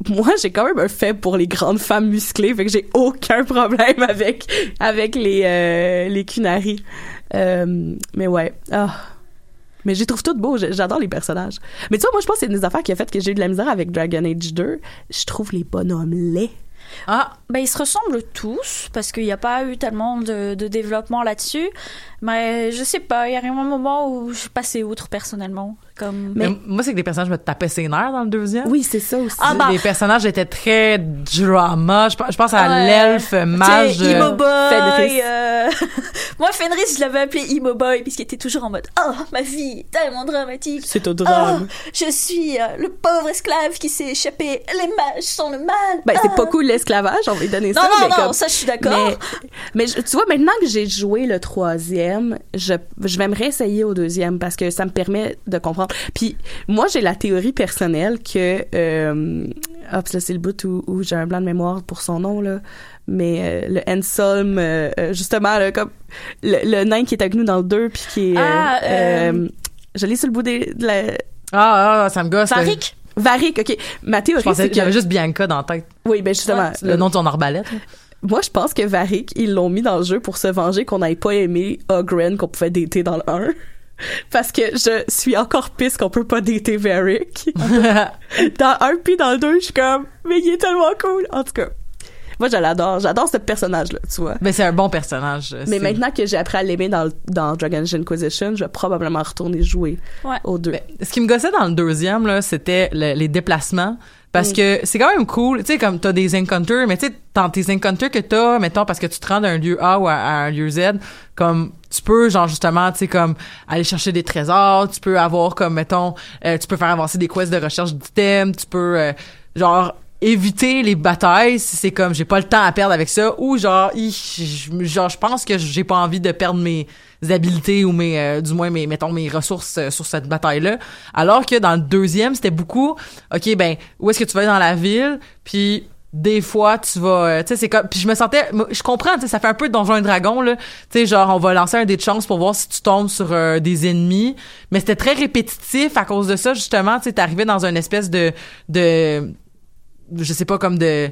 moi j'ai quand même un faible pour les grandes femmes musclées fait que j'ai aucun problème [LAUGHS] avec avec les euh, les Kunari Euh, mais ouais ah mais je trouve toutes beaux, j'adore les personnages. Mais tu vois, moi, je pense que c'est une des affaires qui a fait que j'ai eu de la misère avec Dragon Age 2. Je trouve les bonhommes laids. Ah, Ben, ils se ressemblent tous parce qu'il n'y a pas eu tellement de, développement là-dessus. Mais je sais pas, il y a un moment où je passais outre personnellement. Comme... Mais moi, c'est que les personnages me tapaient ses nerfs dans le deuxième. Oui, c'est ça aussi. Ah, bah. Les personnages étaient très drama. Je, pense- je pense à Ouais. l'elfe mage. Euh, Boy. Fenris. euh, [LAUGHS] Moi, Fenris, je l'avais appelé Emo Boy puisqu'il était toujours en mode Oh, ma vie, est tellement dramatique. C'est au Oh, drame. je suis euh, le pauvre esclave qui s'est échappé. Les mages sont le mal. Ben, c'est Ah. pas cool l'esclavage, on va lui donner Non, ça. non, mais non, comme- ça, je suis d'accord. Mais, mais je- tu vois, maintenant que j'ai joué le troisième, je, je vais me réessayer au deuxième parce que ça me permet de comprendre. Puis moi, j'ai la théorie personnelle que... Euh, hop, là, c'est le bout où, où j'ai un blanc de mémoire pour son nom, là. Mais euh, le Ensolm, euh, euh, justement, là, comme le, le nain qui est avec nous dans le 2, puis qui est... Ah, euh, euh, je l'ai sur le bout des, de la... Ah, ah, ça me gosse. Farik. Varic, OK. Ma Je théorie, pensais c'est que j'avais juste Bianca dans la tête. Oui, ben justement... Le nom de son arbalète. Moi, je pense que Varric, ils l'ont mis dans le jeu pour se venger qu'on n'ait pas aimé Ogren qu'on pouvait dater dans le 1. [LAUGHS] Parce que je suis encore pisse qu'on peut pas dater Varric. [LAUGHS] dans un puis dans le 2, je suis comme, mais il est tellement cool. En tout cas, moi, je l'adore. J'adore ce personnage-là, tu vois. Mais c'est un bon personnage. Mais c'est- maintenant que j'ai appris à l'aimer dans, dans Dragon Age Inquisition, je vais probablement retourner jouer Ouais. aux deux. Mais ce qui me gossait dans le deuxième, là, c'était le- les déplacements. Parce que c'est quand même cool, tu sais, comme t'as des encounters, mais tu sais, dans tes encounters que t'as, mettons, parce que tu te rends d'un lieu A ou à, à un lieu Z, comme tu peux, genre, justement, tu sais, comme aller chercher des trésors, tu peux avoir, comme, mettons, euh, tu peux faire avancer des quests de recherche d'items, tu peux, euh, genre, éviter les batailles si c'est comme j'ai pas le temps à perdre avec ça ou genre je- genre je pense que j'ai pas envie de perdre mes habilités ou mes euh, du moins mes mettons mes ressources euh, sur cette bataille là alors que dans le deuxième c'était beaucoup OK ben où est-ce que tu vas aller dans la ville puis des fois tu vas euh, tu sais c'est comme puis je me sentais je comprends tu sais ça fait un peu donjon et dragon là. Tu sais genre on va lancer un dé de chance pour voir si tu tombes sur euh, des ennemis. Mais c'était très répétitif à cause de ça justement tu sais t'arrivais dans une espèce de de je sais pas comme de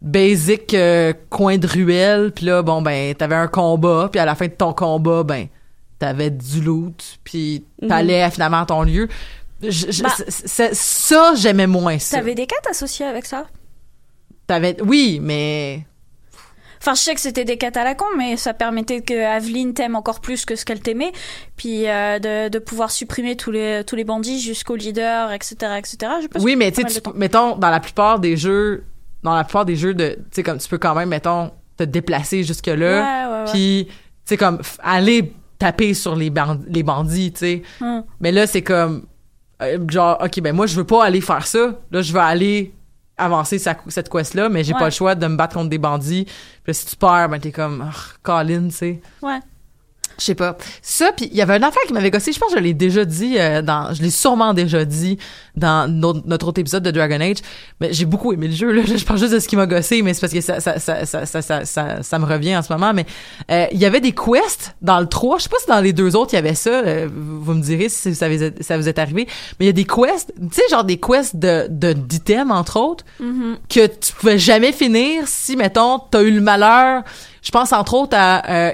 basic euh, coin de ruelle. Puis là bon ben t'avais un combat. Puis à la fin de ton combat ben t'avais du loot. Puis t'allais finalement à ton lieu. Je- je- Bah. ça j'aimais moins ça. T'avais des quêtes associées avec ça? T'avais oui mais Enfin, je sais que c'était des quêtes à la con, mais ça permettait que Aveline t'aime encore plus que ce qu'elle t'aimait, puis euh, de, de pouvoir supprimer tous les tous les bandits jusqu'au leader, etc., etc. Je oui mais tu sais mettons dans la plupart des jeux dans la plupart des jeux de tu sais comme tu peux quand même mettons te déplacer jusque là puis tu sais comme aller taper sur les band- les bandits tu sais Hum. Mais là, c'est comme, euh, genre, OK, ben moi, je veux pas aller faire ça. Là, je veux aller avancer sa- cette quest-là, mais j'ai Ouais. pas le choix de me battre contre des bandits. Puis là, si tu perds, ben t'es comme, oh, Colin, tu sais. Ouais. Je sais pas. Ça, puis il y avait une affaire qui m'avait gossé. Je pense que je l'ai déjà dit euh, dans... Je l'ai sûrement déjà dit dans notre, notre autre épisode de Dragon Age. Mais j'ai beaucoup aimé le jeu. Là. [LAUGHS] Je parle juste de ce qui m'a gossé, mais c'est parce que ça, ça, ça, ça, ça, ça, ça- ça me revient en ce moment. Mais euh, il y avait des quests dans le 3. Je sais pas si dans les deux autres, il y avait ça. Euh, vous me direz si ça vous est, ça vous est arrivé. Mais il y a des quests, tu sais, genre des quests de de- d'items, entre autres, que tu pouvais jamais finir si, mettons, t'as eu le malheur. Je pense entre autres à...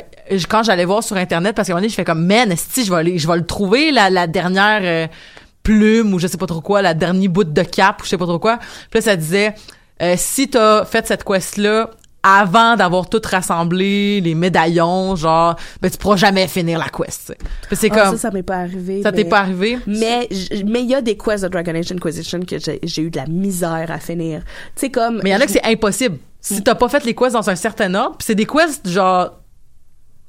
quand j'allais voir sur internet parce qu'à un moment donné je fais comme man si je vais aller je vais le trouver la, la dernière euh, plume ou je sais pas trop quoi la dernier bout de cap ou je sais pas trop quoi puis là ça disait euh, si t'as fait cette quest là avant d'avoir tout rassemblé les médaillons genre ben tu pourras jamais finir la quest c'est Ah, comme ça, ça m'est pas arrivé. ça t'est pas arrivé? Mais mais il y a des quests de Dragon Age Inquisition que j'ai eu de la misère à finir. Tu sais comme mais il y en a que c'est impossible si t'as pas fait les quests dans un certain ordre c'est des quests genre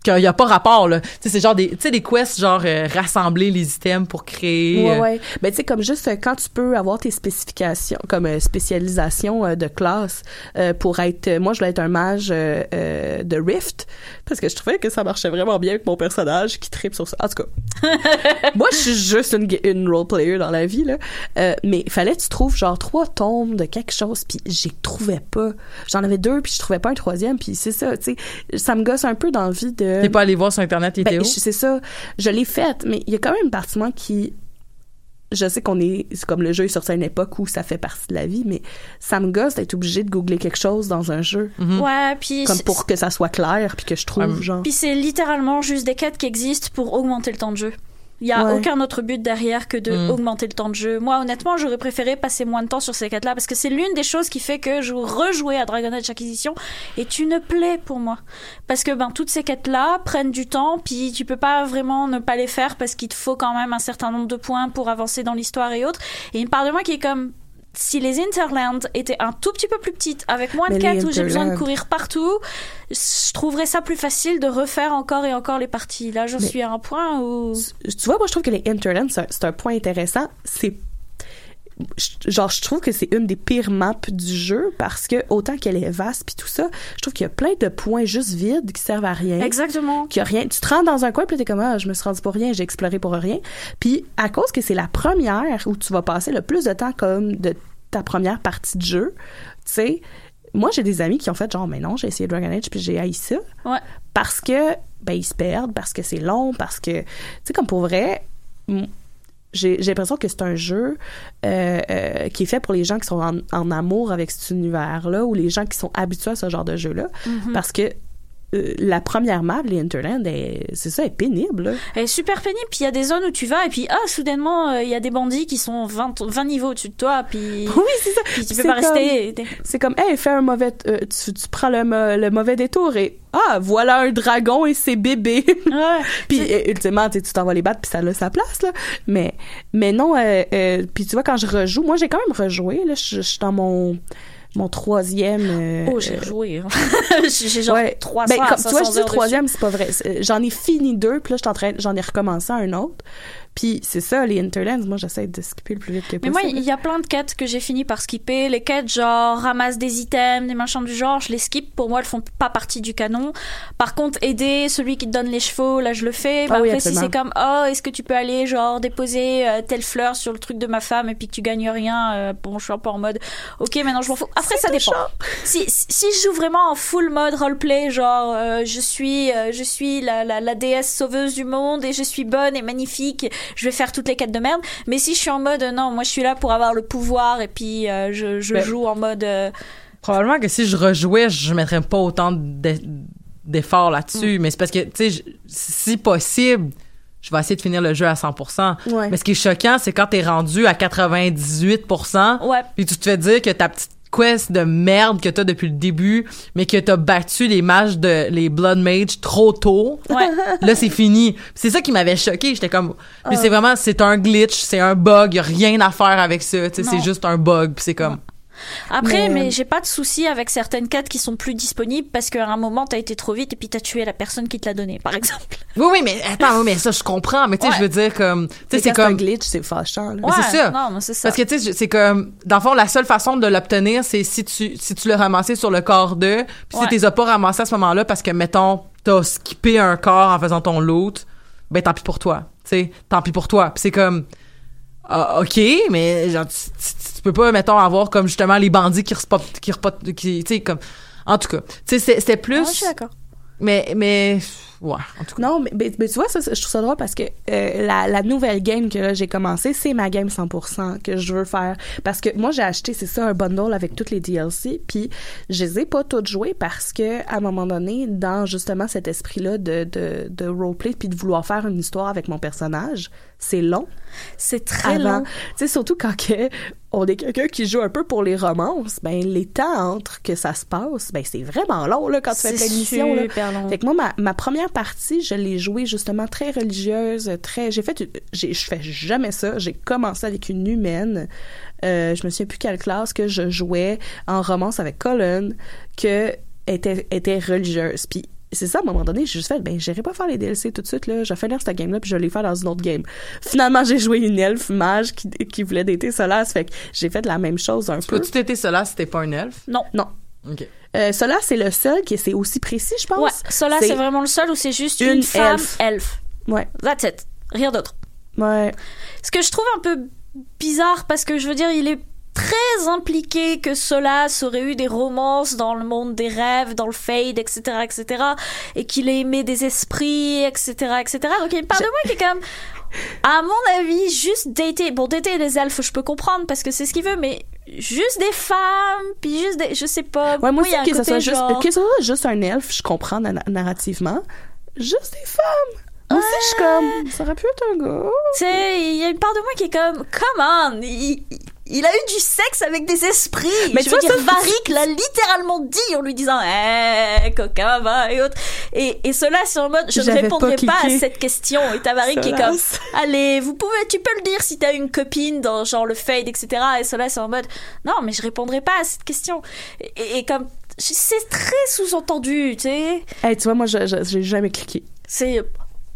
qu'il y a pas rapport là tu sais c'est genre des tu sais des quests genre euh, rassembler les items pour créer Ouais, euh, ouais. Ben, tu sais, comme juste euh, quand tu peux avoir tes spécifications, comme spécialisation de classe pour être. moi, je voulais être un mage de Rift parce que je trouvais que ça marchait vraiment bien avec mon personnage qui tripe sur ça. En tout cas, [LAUGHS] moi, je suis juste une, role player dans la vie, là. Mais il fallait que tu trouves genre trois tombes de quelque chose, puis j'y trouvais pas. J'en avais deux, puis je trouvais pas un troisième, puis c'est ça, tu sais. Ça me gosse un peu d'envie de. T'es pas allé voir sur Internet les Ben, c'est ça. Je l'ai faite, mais il y a quand même une partie de moi qui. Je sais qu'on est. C'est comme le jeu est sorti à une époque où ça fait partie de la vie, mais ça me gosse d'être obligé de googler quelque chose dans un jeu. Ouais, puis Comme pour que ça soit clair, puis que je trouve, Ouais, genre. puis c'est littéralement juste des quêtes qui existent pour augmenter le temps de jeu. Il y a Ouais. aucun autre but derrière que de Mm. augmenter le temps de jeu. Moi, honnêtement, j'aurais préféré passer moins de temps sur ces quêtes-là parce que c'est l'une des choses qui fait que je rejouais à Dragon Age Acquisition est une plaie pour moi. Parce que ben toutes ces quêtes-là prennent du temps, puis tu peux pas vraiment ne pas les faire parce qu'il te faut quand même un certain nombre de points pour avancer dans l'histoire et autres. Et une part de moi qui est comme si les Interlands étaient un tout petit peu plus petites, avec moins de Mais quêtes où j'ai besoin de courir partout, je trouverais ça plus facile de refaire encore et encore les parties. Là, je Mais- suis à un point où tu vois, moi, je trouve que les Interlands, c'est un, point intéressant. C'est genre je trouve que c'est une des pires maps du jeu parce que autant qu'elle est vaste puis tout ça je trouve qu'il y a plein de points juste vides qui servent à rien Exactement. qu'il y a rien tu te rends dans un coin puis t'es comme ah je me suis rendu pour rien j'ai exploré pour rien puis à cause que c'est la première où tu vas passer le plus de temps comme de ta première partie de jeu tu sais moi j'ai des amis qui ont fait genre mais non j'ai essayé Dragon Age puis j'ai haï ça Ouais. parce que ben ils se perdent parce que c'est long parce que tu sais comme pour vrai j'ai j'ai l'impression que c'est un jeu euh, euh, qui est fait pour les gens qui sont en, en amour avec cet univers-là ou les gens qui sont habitués à ce genre de jeu-là. Mhm. Parce que euh, la première map, les Interland, est- c'est ça, est pénible. là. Elle est super pénible. Puis il y a des zones où tu vas et puis ah soudainement euh, il y a des bandits qui sont 20, 20 niveaux au-dessus de toi puis [LAUGHS] Oui, c'est ça. puis tu peux pas comme- rester. C'est comme, hey, fais un mauvais, euh, tu, tu prends le, mauvais détour et ah, voilà un dragon et ses bébés. Ouais. [LAUGHS] puis ultimement, tu t'en vas les battre puis ça a sa place là. Mais mais non, puis tu vois quand je rejoue, moi j'ai quand même rejoué là, je suis dans mon mon troisième. euh, Oh j'ai joué. hein. [LAUGHS] j'ai genre Ouais. 300 Ben, comme, tu vois, je 500 dis troisième, c'est pas vrai. J'en ai fini deux, puis là, j'en ai recommencé un autre. Puis c'est ça, les Interlands, moi, j'essaie de skipper le plus vite que Mais possible. moi, il y a plein de quêtes que j'ai fini par skipper. Les quêtes genre ramasse des items, des machins du genre, je les skip. Pour moi, elles font pas partie du canon. Par contre, aider celui qui te donne les chevaux, là, je le fais. Mais Ah oui, après, si c'est comme, oh, est-ce que tu peux aller genre déposer euh, telle fleur sur le truc de ma femme et puis que tu gagnes rien, euh, bon, je suis un peu en mode, ok, maintenant je m'en fous. Après, ça dépend. [LAUGHS] Si, si, si je joue vraiment en full mode roleplay, genre, euh, je suis, euh, je suis la, la, la déesse sauveuse du monde et je suis bonne et magnifique, je vais faire toutes les quêtes de merde. Mais si je suis en mode, non, moi je suis là pour avoir le pouvoir et puis euh, je, je Ben, joue en mode. euh, Probablement que si je rejouais, je mettrais pas autant d'e- d'efforts là-dessus. Mais c'est parce que, tu sais, si possible, je vais essayer de finir le jeu à 100%. Ouais. Mais ce qui est choquant, c'est quand t'es rendu à 98%, Ouais. puis tu te fais dire que ta petite quest de merde que t'as depuis le début, mais que t'as battu les mages de les Blood Mage trop tôt. Ouais. [LAUGHS] Là, c'est fini. C'est ça qui m'avait choqué. J'étais comme, Ah. mais c'est vraiment, c'est un glitch, c'est un bug, y a rien à faire avec ça. C'est juste un bug. C'est comme, Après, Mais, mais, euh, j'ai pas de souci avec certaines quêtes qui sont plus disponibles parce qu'à un moment t'as été trop vite et puis t'as tué la personne qui te l'a donné, par exemple. [LAUGHS] oui, oui, mais attends, oui, mais ça, je comprends. Mais tu sais, Ouais. je veux dire comme, tu sais, c'est quand un comme, glitch, c'est fâchant. là. Mais c'est ça. Non, mais c'est ça. Parce que tu sais, c'est comme dans le fond la seule façon de l'obtenir, c'est si tu si tu l'as ramassé sur le corps de, puis Ouais. si tu les as pas ramassés à ce moment-là parce que mettons t'as skippé un corps en faisant ton loot, ben tant pis pour toi, tu sais, tant pis pour toi. Puis c'est comme ah, ok, mais genre tu peux pas mettons avoir comme justement les bandits qui respot qui repot qui tu sais comme en tout cas, tu sais c'était plus Ouais, je suis d'accord. mais mais ouais, en tout cas. Non, mais, tu vois, ça, je trouve ça drôle parce que euh, la, la nouvelle game que j'ai commencé, c'est ma game 100% que je veux faire. Parce que moi, j'ai acheté, c'est ça, un bundle avec toutes les DLC, puis je les ai pas toutes jouées parce que à un moment donné, dans justement cet esprit-là de, de, de roleplay, puis de vouloir faire une histoire avec mon personnage, c'est long. C'est très avant. long. Tu sais, surtout quand que on est quelqu'un qui joue un peu pour les romances, ben les temps entre que ça se passe, ben c'est vraiment long là quand tu fais plein de missions là. super long. Fait que moi ma, ma première partie, je l'ai jouée justement très religieuse, très j'ai fait j'ai je fais jamais ça, j'ai commencé avec une humaine. Euh, je me souviens plus quelle classe que je jouais en romance avec Colin que était était religieuse. Puis c'est ça, à un moment donné, j'ai juste fait, ben, j'irai pas faire les DLC tout de suite, là. Je vais finir cette game-là, puis je les faire dans une autre game. Finalement, j'ai joué une elfe mage qui, qui voulait dater Solas, fait que j'ai fait la même chose un peu. Peux-tu t'étais cela si t'es pas un elfe? Non. Non. OK. Euh, Solas, c'est le seul qui c'est aussi précis, je pense. Ouais, cela c'est vraiment le seul où c'est juste une, une femme elfe. elfe. Ouais. That's it. Rien d'autre. Ouais. Ce que je trouve un peu bizarre parce que je veux dire, il est très impliqué que Solas aurait eu des romances dans le monde des rêves, dans le fade, etc., etc., et qu'il ait aimé des esprits, etc., etc. Donc il y a une part de moi qui est comme, à mon avis, juste dater, bon, dater les elfes, je peux comprendre parce que c'est ce qu'il veut, mais juste des femmes, puis juste des, je sais pas. Ouais, moi aussi, que ça soit juste, que ça soit juste un elfe, je comprends na- narrativement. Juste des femmes. Ouais, aussi, je suis comme, ça aurait pu être un gars. Tu sais, il y a une part de moi qui est comme, come on, il, il a eu du sexe avec des esprits. Mais tu veux vois, dire, ça, Varric l'a littéralement dit en lui disant, eh, coquin, va, et autres. Et, et cela, c'est en mode, je ne répondrai pas pas, à cette question. Et t'as Varric qui est comme, [LAUGHS] allez, vous pouvez, tu peux le dire si t'as une copine dans genre le fade, etc. Et cela, c'est en mode, non, mais je répondrai pas à cette question. Et, comme, c'est très sous-entendu, tu sais. Hey, tu vois, moi, je- j'ai jamais cliqué. C'est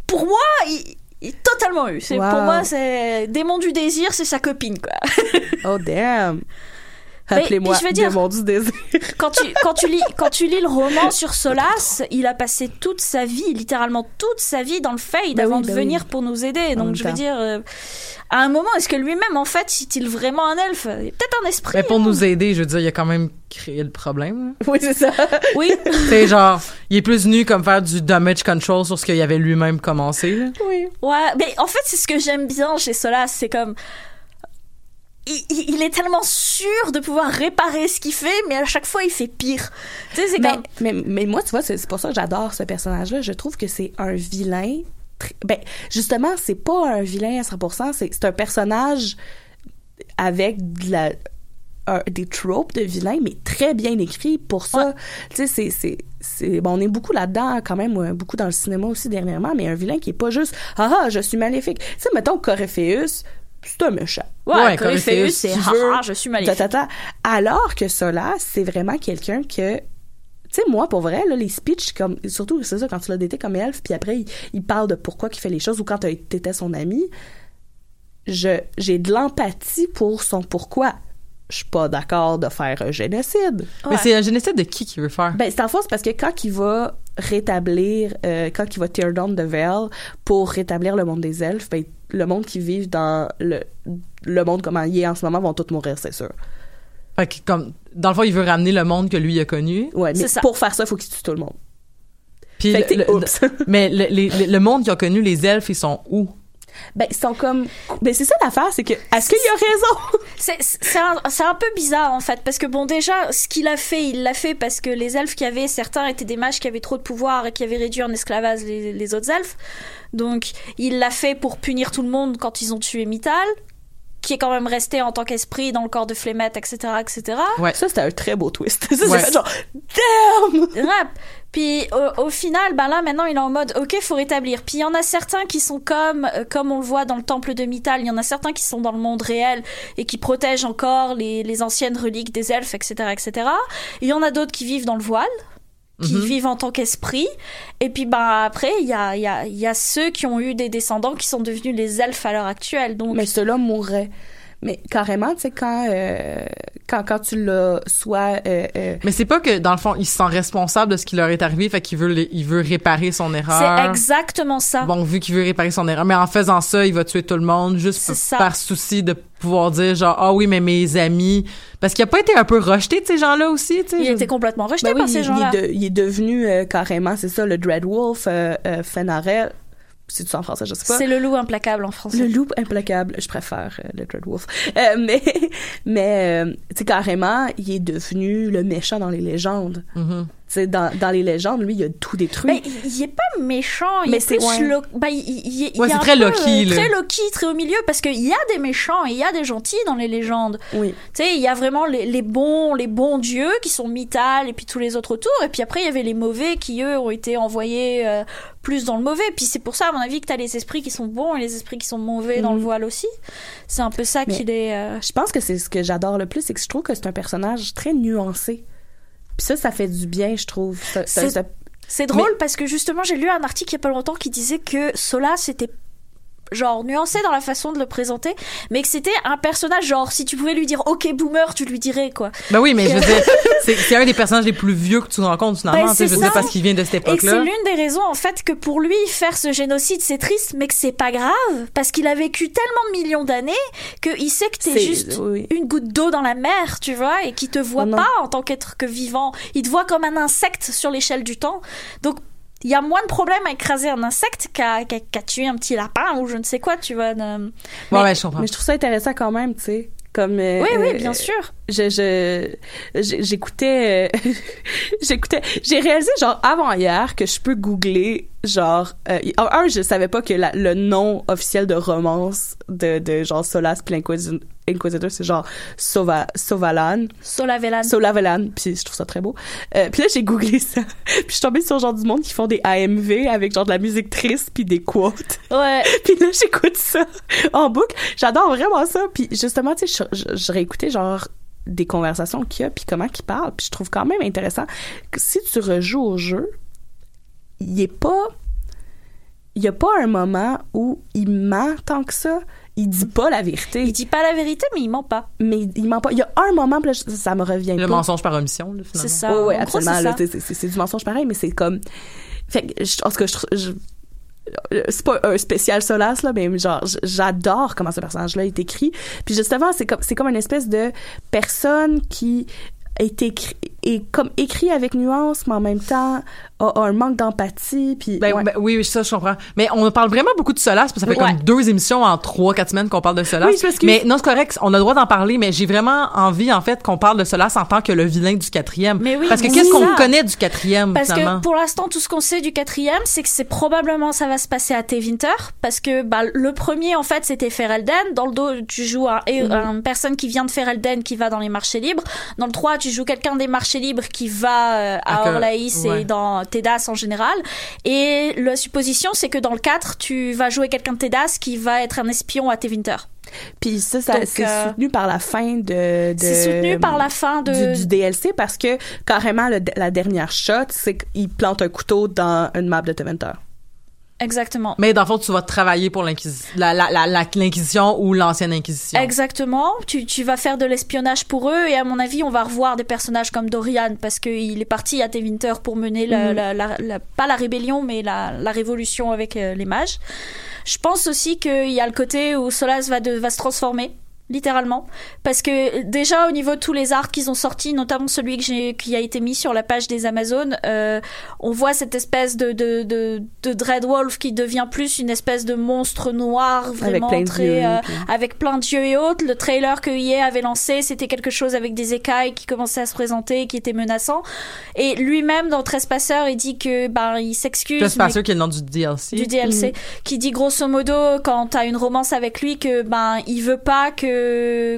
pour moi, il, il totalement eu. C'est Wow. pour moi, c'est démon du désir, c'est sa copine quoi. Oh, damn. Appelez-moi je veux dire- du désir. [LAUGHS] Quand tu quand tu lis quand tu lis le roman sur Solas, il a passé toute sa vie, littéralement toute sa vie dans le fade Ben avant oui, de ben venir pour nous aider. Donc je veux dire, euh, à un moment, est-ce que lui-même en fait, est-il vraiment un elfe? Peut-être un esprit. Mais pour hein. nous aider, je veux dire, il a quand même créé le problème. oui, c'est ça. [LAUGHS] Oui. sais, genre, il est plus venu comme faire du damage control sur ce qu'il avait lui-même commencé. là. Oui. Ouais, mais en fait, c'est ce que j'aime bien chez Solas, c'est comme. Il, est tellement sûr de pouvoir réparer ce qu'il fait, mais à chaque fois, il fait pire. Tu sais, c'est Mais, comme. mais, mais moi, tu vois, c'est pour ça que j'adore ce personnage-là. Je trouve que c'est un vilain. tr- Ben, justement, c'est pas un vilain à 100%. C'est un personnage avec de la, un- des tropes de vilain, mais très bien écrit pour ça. Tu sais, c'est, bon, on est beaucoup là-dedans, quand même, euh, beaucoup dans le cinéma aussi dernièrement, mais un vilain qui est pas juste, ah, ah, je suis maléfique. Tu sais, mettons, Corypheus, c'est un méchant. Ouais, Ouais, Corypheus, c'est je suis maléfique. ta, ta. Alors que cela, c'est vraiment quelqu'un que. Tu sais, moi, pour vrai, là, les speeches, comme, surtout, c'est ça, quand tu l'as daté comme elfe, puis après, il, il parle de pourquoi il fait les choses, ou quand t'étais son ami, je, j'ai de l'empathie pour son pourquoi. Je suis pas d'accord de faire un génocide. Mais c'est un génocide de qui qui veut faire? Ben, c'est en fait, c'est parce que quand il va rétablir, euh, quand il va tear down the veil pour rétablir le monde des elfes, ben, le monde qui vit dans le, le monde comment il est en ce moment vont tous mourir, c'est sûr. Fait que, comme, dans le fond, il veut ramener le monde que lui a connu. Ouais, mais C'est ça. pour faire ça, il faut qu'il tue tout le monde. Puis Fait que le, le- oups. [LAUGHS] mais le, les- le- le monde qui a connu les elfes, ils sont où? Ben, ils sont comme. Ben, c'est ça l'affaire, c'est que. Est-ce qu'il a raison? [LAUGHS] C'est c'est un, peu bizarre en fait, parce que bon, déjà, ce qu'il a fait, il l'a fait parce que les elfes qui avaient, certains étaient des mages qui avaient trop de pouvoir et qui avaient réduit en esclavage les, les autres elfes. Donc, il l'a fait pour punir tout le monde quand ils ont tué Mythal, qui est quand même resté en tant qu'esprit dans le corps de Flémette, etc., etc. Ouais. Ça, c'était un très beau twist. [LAUGHS] Ça, Ouais. c'est genre. Damn! Rap. Puis au, au final, ben là maintenant il est en mode ok, faut rétablir. Puis il y en a certains qui sont comme euh, comme on le voit dans le temple de Mythal, il y en a certains qui sont dans le monde réel et qui protègent encore les, les anciennes reliques des elfes, etc., etc. Il y en a d'autres qui vivent dans le voile qui Mhm. vivent en tant qu'esprit. Et puis ben après, il y a, il y, a, y a ceux qui ont eu des descendants qui sont devenus les elfes à l'heure actuelle. Donc Mais ceux-là mourraient. Mais carrément, tu sais, quand, euh, quand, quand tu l'as soit. Euh, euh, Mais c'est pas que, dans le fond, il se sent responsable de ce qui leur est arrivé, fait qu'il veut, les- il veut réparer son erreur. c'est exactement ça. Bon, vu qu'il veut réparer son erreur. Mais en faisant ça, il va tuer tout le monde juste p- par souci de pouvoir dire genre, ah oui, mais mes amis. Parce qu'il a pas été un peu rejeté de ces gens-là aussi, tu sais. Il je- était complètement rejeté ben oui, par ces il, gens-là. il est de- il est devenu euh, carrément, c'est ça, le Dreadwolf, euh, euh, Fenarel. C'est tout ça en français, je sais pas. C'est le loup implacable en français. Le loup implacable, je préfère euh, le Dreadwolf. Euh, [LAUGHS] mais, mais euh, tu sais, carrément, il est devenu le méchant dans les légendes. Sais, dans, dans les légendes, lui, il a tout détruit. Ben, il il est pas méchant, il Mais est c'est- ouais. lo- ben, il, il- Ouais, c'est très Loki, euh, là. Très Loki, très au milieu, parce qu'il y a des méchants et il y a des gentils dans les légendes. oui. Tu sais, il y a vraiment les, les bons, les bons dieux qui sont Mythal et puis tous les autres autour. Et puis après, il y avait les mauvais qui, eux, ont été envoyés euh, plus dans le mauvais. Puis c'est pour ça, à mon avis, que t'as les esprits qui sont bons et les esprits qui sont mauvais dans le Mhm. voile aussi. C'est un peu ça Mais- qu'il est... euh, Je pense que c'est ce que j'adore le plus, c'est que je trouve que c'est un personnage très nuancé. Puis ça, ça fait du bien, je trouve. Ça- C'est- ça- C'est drôle parce que justement, j'ai lu un article il y a pas longtemps qui disait que Solas était genre nuancé dans la façon de le présenter, mais que c'était un personnage genre si tu pouvais lui dire OK boomer, tu lui dirais quoi. Ben oui, mais je [LAUGHS] veux dire, c'est, c'est un des personnages les plus vieux que tu rencontres, finalement, Ben, tu sais, c'est je veux dire, parce qu'il vient de cette Et que c'est époque-là. l'une des raisons en fait que pour lui faire ce génocide c'est triste, mais que c'est pas grave parce qu'il a vécu tellement de millions d'années qu'il sait que t'es juste oui. une goutte d'eau dans la mer, tu vois, et qui te voit pas en tant qu'être que vivant. Il te voit comme un insecte sur l'échelle du temps. Donc, il y a moins de problème à écraser un insecte qu'à qu'à- qu'à tuer un petit lapin ou je ne sais quoi, tu vois. de- Ouais, mais, ouais, je comprends. mais je trouve ça intéressant quand même, tu sais. Comme, euh, Oui, oui, euh, bien sûr. je je j'ai- j'écoutais euh, [LAUGHS] j'écoutais j'ai réalisé genre avant hier que je peux googler genre euh, un, je savais pas que la- le nom officiel de romance de, de genre Solas puis l'Inquisi- Inquisitor c'est genre Sova, Sovalan. Solavelan. Solavelan puis je trouve ça très beau. Euh, puis là j'ai googlé ça. [LAUGHS] Puis je suis tombée sur genre du monde qui font des AMV avec genre de la musique triste puis des quotes. Ouais. [LAUGHS] puis là j'écoute ça [LAUGHS] en boucle. J'adore vraiment ça. Puis justement tu sais je, je, je réécoutais genre des conversations qu'il y a puis comment qu'il parle. Puis je trouve quand même intéressant que si tu rejoues au jeu il pas il y a pas un moment où il ment tant que ça il dit pas la vérité Il dit pas la vérité, mais il ment pas. mais il ment pas il y a un moment là, ça, ça me revient Le pas mensonge par omission, là, finalement. C'est ça. oui, oui, absolument. c'est là, ça. c'est- c'est c'est du mensonge pareil, mais c'est comme. Fait que, je, en tout cas, je, trouve- je- c'est pas un spécial Solace là mais genre j- j'adore comment ce personnage là est écrit puis justement c'est comme c'est comme une espèce de personne qui est écrit est comme écrit avec nuance mais en même temps a, a un manque d'empathie puis Ben, ouais. ben, oui, oui, ça, je comprends. Mais on parle vraiment beaucoup de Solace, parce que ça fait comme deux émissions en trois, quatre semaines qu'on parle de Solace. Oui, je mais non, c'est correct, on a le droit d'en parler, mais j'ai vraiment envie, en fait, qu'on parle de Solace en tant que le vilain du quatrième. Mais oui, parce que qu'est-ce qu'on connaît du quatrième, Parce finalement? que pour l'instant, tout ce qu'on sait du quatrième, c'est que c'est probablement ça va se passer à Tevinter, parce que bah, le premier en fait c'était Ferelden. Dans le dos, tu joues un, Mhm. une personne qui vient de Ferelden qui va dans les marchés libres. Dans le 3, tu joues quelqu'un des marchés libres qui va euh, à Ah, Orlaïs ouais. et dans Tedas en général. Et la supposition, c'est que dans le 4, tu vas jouer quelqu'un de Tedas qui va être un espion à Tevinter. puis ça, ça c'est euh, soutenu par la fin de, de C'est soutenu par la fin de. du, du DLC parce que carrément le- la dernière shot c'est qu'il plante un couteau dans une map de Tevinter Exactement. Mais dans le fond, tu vas travailler pour l'Inquisition, la, la, la, la- l'Inquisition ou l'ancienne Inquisition. Exactement. Tu, tu vas faire de l'espionnage pour eux et à mon avis, on va revoir des personnages comme Dorian parce qu'il est parti à Tevinter pour mener la, Mhm. pas la rébellion mais la, la révolution avec euh, les mages. Je pense aussi qu'il y a le côté où Solas va, de, va se transformer littéralement parce que déjà au niveau de tous les arcs qu'ils ont sortis notamment celui que j'ai qui a été mis sur la page des Amazones euh, on voit cette espèce de de, de, de Dreadwolf qui devient plus une espèce de monstre noir vraiment plein de très yeux, euh, avec plein d'yeux et autres. Le trailer que EA avait lancé, c'était quelque chose avec des écailles qui commençaient à se présenter, qui était menaçant. Et lui-même, dans Trespasser, il dit que, ben, il s'excuse. Qu'il y ait le nom du DLC. du DLC, qui dit grosso modo, quand t'as une romance avec lui, que, ben, il veut pas que,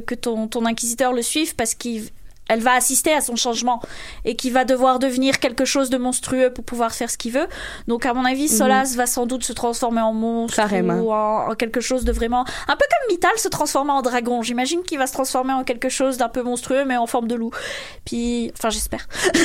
que ton, ton inquisiteur le suive parce qu'il, elle va assister à son changement et qu'il va devoir devenir quelque chose de monstrueux pour pouvoir faire ce qu'il veut. Donc à mon avis, Solas va sans doute se transformer en monstre Carrément. ou en, en quelque chose de vraiment un peu comme Mital se transformer en dragon. J'imagine qu'il va se transformer en quelque chose d'un peu monstrueux mais en forme de loup. Puis enfin j'espère. [LAUGHS]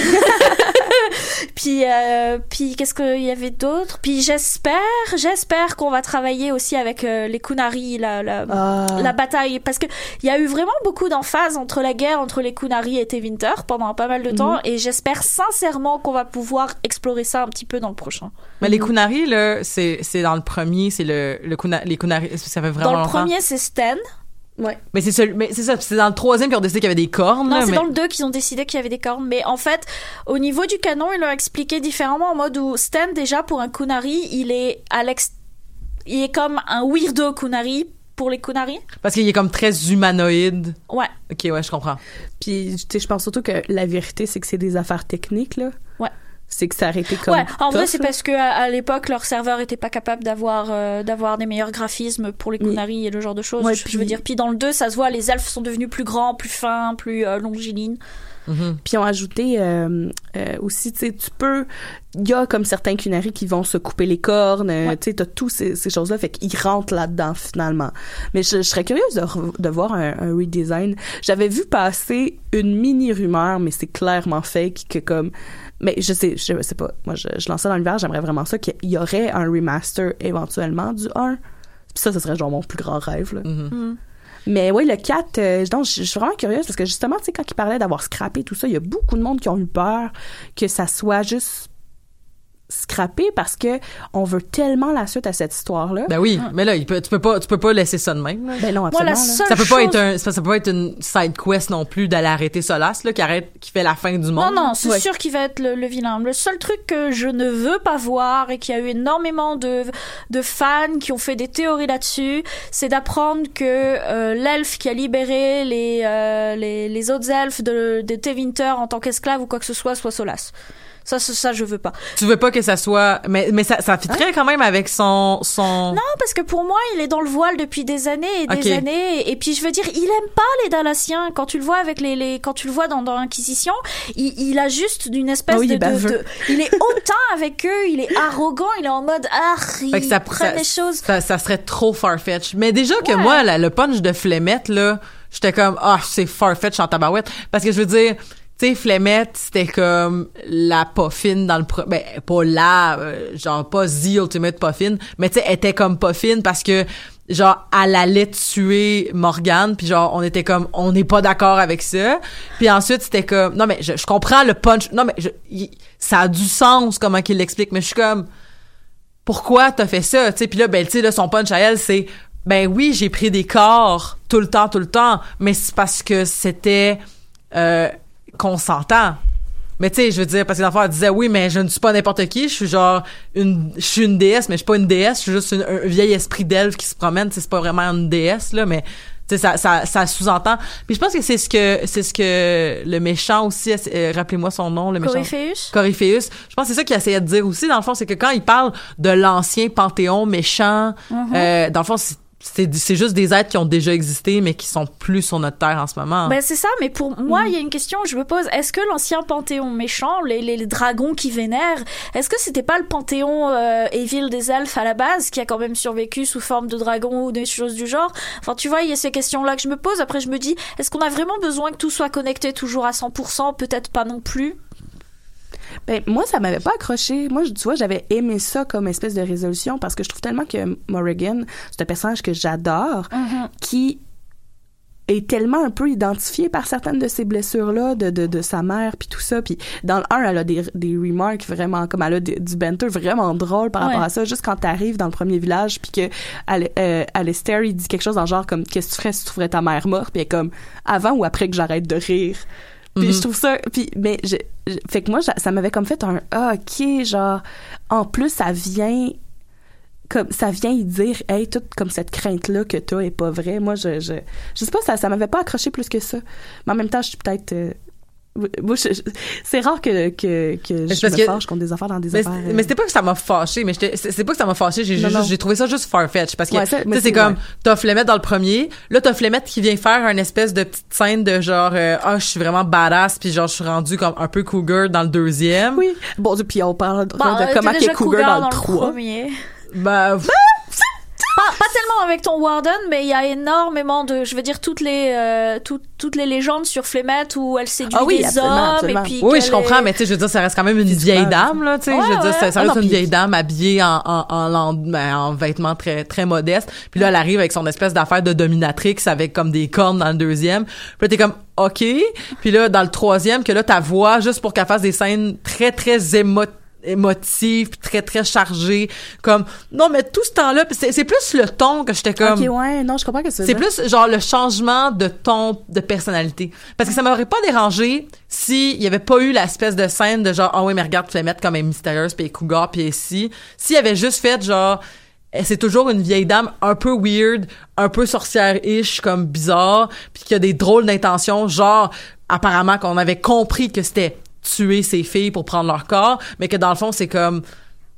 puis euh, puis qu'est-ce qu'il y avait d'autre? Puis j'espère j'espère qu'on va travailler aussi avec euh, les Kunari la la, Ah. la bataille parce que il y a eu vraiment beaucoup d'emphase entre la guerre entre les Kunari et Tevinter pendant pas mal de temps et j'espère sincèrement qu'on va pouvoir explorer ça un petit peu dans le prochain. Mais les Kunari, là, c'est, c'est dans le premier, c'est le, le Kuna- les Kunari, ça fait vraiment Dans le longtemps. premier c'est Sten. Mais c'est celui- mais c'est ça, c'est dans le troisième qu'ils ont décidé qu'il y avait des cornes. Non, là, c'est mais- dans le 2 qu'ils ont décidé qu'il y avait des cornes. Mais en fait, au niveau du canon, ils l'ont expliqué différemment en mode où Sten, déjà, pour un Kunari, il est à l'ex... Il est comme un weirdo Kunari pour les Kunari. Parce qu'il est comme très humanoïde. Ouais. Ok, ouais, je comprends. Puis, tu sais, je pense surtout que la vérité, c'est que c'est des affaires techniques, là. Ouais. C'est que ça aurait été comme. ouais, en vrai, c'est parce que à, à l'époque, leur serveur était pas capable d'avoir euh, d'avoir des meilleurs graphismes pour les Kunari et le genre de choses. Ouais, je, je puis- veux dire, puis dans le 2, ça se voit, les elfes sont devenus plus grands, plus fins, plus euh, longilignes. Puis ils ont ajouté euh, euh, aussi, tu sais, tu peux, il y a comme certains cunaries qui vont se couper les cornes, euh, tu sais, t'as tous ces, ces choses-là, fait qu'ils rentrent là-dedans finalement. Mais je, je serais curieuse de, re- de voir un, un redesign. J'avais vu passer une mini rumeur, mais c'est clairement fake que comme, mais je sais, je sais pas, moi je, je lance ça dans l'univers, j'aimerais vraiment ça qu'il y aurait un remaster éventuellement du 1. Puis ça, ce serait genre mon plus grand rêve. Là. Mm. Mais oui, le 4, euh, je suis vraiment curieuse parce que justement, tu sais, quand il parlait d'avoir scrappé tout ça, il y a beaucoup de monde qui ont eu peur que ça soit juste scrappé parce que on veut tellement la suite à cette histoire-là. Ben oui, mais là, il peut, tu peux pas, tu peux pas laisser ça de même. là. Ben non, absolument. Ça peut pas être un, ça ça peut pas être une side quest non plus d'aller arrêter Solas, là, qui arrête, qui fait la fin du Non, monde. non, c'est Ouais. sûr qu'il va être le, le vilain. Le seul truc que je ne veux pas voir et qu'il y a eu énormément de, de fans qui ont fait des théories là-dessus, c'est d'apprendre que euh, l'elfe qui a libéré les, euh, les, les autres elfes de, de Tevinter en tant qu'esclave ou quoi que ce soit soit Solas. Ça, ça, ça, je veux pas. Tu veux pas que ça soit, mais, mais ça, ça fitterait quand même avec son, son. Non, parce que pour moi, il est dans le voile depuis des années et des années. Et puis, je veux dire, il aime pas les Dalmatiens. Quand tu le vois avec les, les quand tu le vois dans, dans l'Inquisition, il, il a juste d'une espèce oui, il de, de- il est [LAUGHS] hautain avec eux, il est arrogant, il est en mode, ah, il ça, prend ça, les choses. ça, ça serait trop farfetch. Mais déjà que Ouais. moi, là, le punch de Flemette, là, j'étais comme, ah, c'est farfetch en tabarouette. Parce que je veux dire, Flemette, c'était comme la poffine dans le... Pro ben, pas la, euh, genre, pas The Ultimate Poffine, mais tu sais, elle était comme poffine parce que, genre, elle allait tuer Morgane, puis genre, on était comme, on n'est pas d'accord avec ça. Puis ensuite, c'était comme, non, mais je, comprends le punch. Non, mais je, ça a du sens, comment qu'il l'explique, mais je suis comme pourquoi t'as fait ça tu sais puis là ben tu sais là son punch à elle c'est ben oui j'ai pris des corps tout le temps tout le temps mais c'est parce que c'était euh, consentant mais tu sais je veux dire parce que l'enfant elle disait oui mais je ne suis pas n'importe qui je suis genre une je suis une déesse mais je suis pas une déesse je suis juste une- un vieil esprit d'elfe qui se promène c'est pas vraiment une déesse là mais tu sais ça ça, ça sous-entend puis je pense que c'est ce que c'est ce que le méchant aussi euh, rappelez-moi son nom le méchant Coryphéus? Coryphéus. Je pense que c'est ça qu'il essayait de dire aussi, dans le fond, c'est que quand il parle de l'ancien panthéon méchant, Mhm. euh, dans le fond, c'est- c'est c'est juste des êtres qui ont déjà existé, mais qui sont plus sur notre Terre en ce moment. Ben c'est ça, mais pour moi, Mm. il y a une question que je me pose. Est-ce que l'ancien panthéon méchant, les, les, les dragons qui vénèrent, est-ce que c'était pas le panthéon euh, Evil des elfes à la base, qui a quand même survécu sous forme de dragon ou des choses du genre? Enfin, tu vois, il y a ces questions-là que je me pose. Après, je me dis, est-ce qu'on a vraiment besoin que tout soit connecté toujours à 100% Peut-être pas non plus. Ben, moi, ça m'avait pas accroché. Moi, je- tu vois, j'avais aimé ça comme espèce de résolution parce que je trouve tellement que Morrigan, c'est un personnage que j'adore, qui est tellement un peu identifié par certaines de ces blessures-là de, de, de sa mère puis tout ça. Puis dans le 1 elle a des, des remarques vraiment comme elle a des- du banter vraiment drôle par rapport à ça. Juste quand t'arrives dans le premier village puis que euh, Alistair il dit quelque chose dans le genre comme qu'est-ce que tu ferais si tu trouverais ta mère morte? Puis elle est comme avant ou après que j'arrête de rire? Puis Mhm. je trouve ça puis mais je, je- fait que moi ça m'avait comme fait un ah, ok genre en plus ça vient comme ça vient y dire hey toute comme cette crainte là que t'as est pas vraie moi je je je sais pas ça ça m'avait pas accroché plus que ça mais en même temps je suis peut-être euh, moi, je- je- c'est rare que que que je parce me que- fâche contre des affaires dans des mais affaires euh, mais c'était pas que ça m'a fâché, mais c'est c'est pas que ça m'a fâché, j'ai Non, juste- non. j'ai trouvé ça juste farfetch parce que Ouais, tu sais c'est c'est- comme ouais. t'as Flemette dans le premier, là t'as Flemette qui vient faire une espèce de petite scène de genre euh, ah je suis vraiment badass puis genre je suis rendu comme un peu cougar dans le deuxième. oui bon puis on parle de, Bah, de euh, comment qu'est déjà cougar dans, le 3 premier. Bah, pff, Pas, pas tellement avec ton Warden, mais il y a énormément de, je veux dire, toutes les, euh, tout- toutes les légendes sur Flemette où elle séduit Ah oui, des absolument, hommes absolument. et puis. Oui, je comprends, est- mais tu sais, je veux dire, ça reste quand même une vieille dame, là, tu sais. Ouais, je veux dire, ouais. ça, Ah reste non, une puis- vieille dame habillée en, en, en, ben, en vêtements très, très modestes. Puis là, elle arrive avec son espèce d'affaire de dominatrix avec comme des cornes dans le deuxième. Puis là, t'es comme, OK. Puis là, dans le troisième, que là, ta voix, juste pour qu'elle fasse des scènes très, très émo émotives, puis très, très chargées. Comme, non, mais tout ce temps-là, c'est plus le ton que j'étais comme... ok ouais non je comprends que c'est C'est plus genre le changement de ton de personnalité. Parce que ça m'aurait pas dérangé s'il y avait pas eu l'espèce de scène de genre, ah oui, mais regarde, tu mettre comme elle est mystérieuse, puis cougar, puis ci. S'il y avait juste fait genre, eh, c'est toujours une vieille dame un peu weird, un peu sorcière-ish, comme bizarre, puis qui a des drôles d'intentions, genre, apparemment qu'on avait compris que c'était tuer ses filles pour prendre leur corps, mais que dans le fond, c'est comme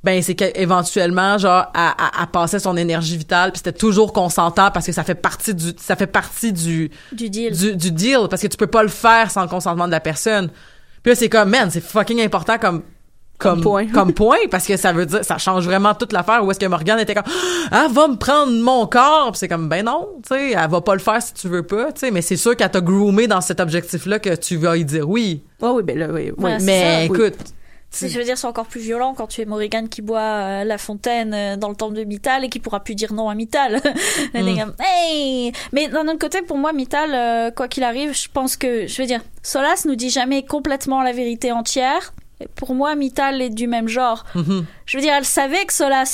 ben c'est qu'éventuellement genre elle- elle passait son énergie vitale puis c'était toujours consentant parce que ça fait partie du ça fait partie du Du deal. du, du deal parce que tu peux pas le faire sans le consentement de la personne puis là c'est comme man c'est fucking important comme comme point. comme point parce que ça veut dire ça change vraiment toute l'affaire où est-ce que Morgane était comme ah va me prendre mon corps c'est comme ben non tu sais elle va pas le faire si tu veux pas tu sais mais c'est sûr qu'elle t'a groomé dans cet objectif là que tu vas y dire oui oh oui ben là oui, oui. Ouais, mais ça. écoute C'est- Je veux dire, c'est encore plus violent quand tu es Morrigan qui boit euh, la fontaine euh, dans le temple de Mythal et qui pourra plus dire non à. [LAUGHS] Elle Mm. est comme, hey Mais d'un autre côté, pour moi, Mythal, euh, quoi qu'il arrive, je pense que, je veux dire, Solas nous dit jamais complètement la vérité entière. Pour moi, Mythal est du même genre. Mhm. Je veux dire, elle savait que Solas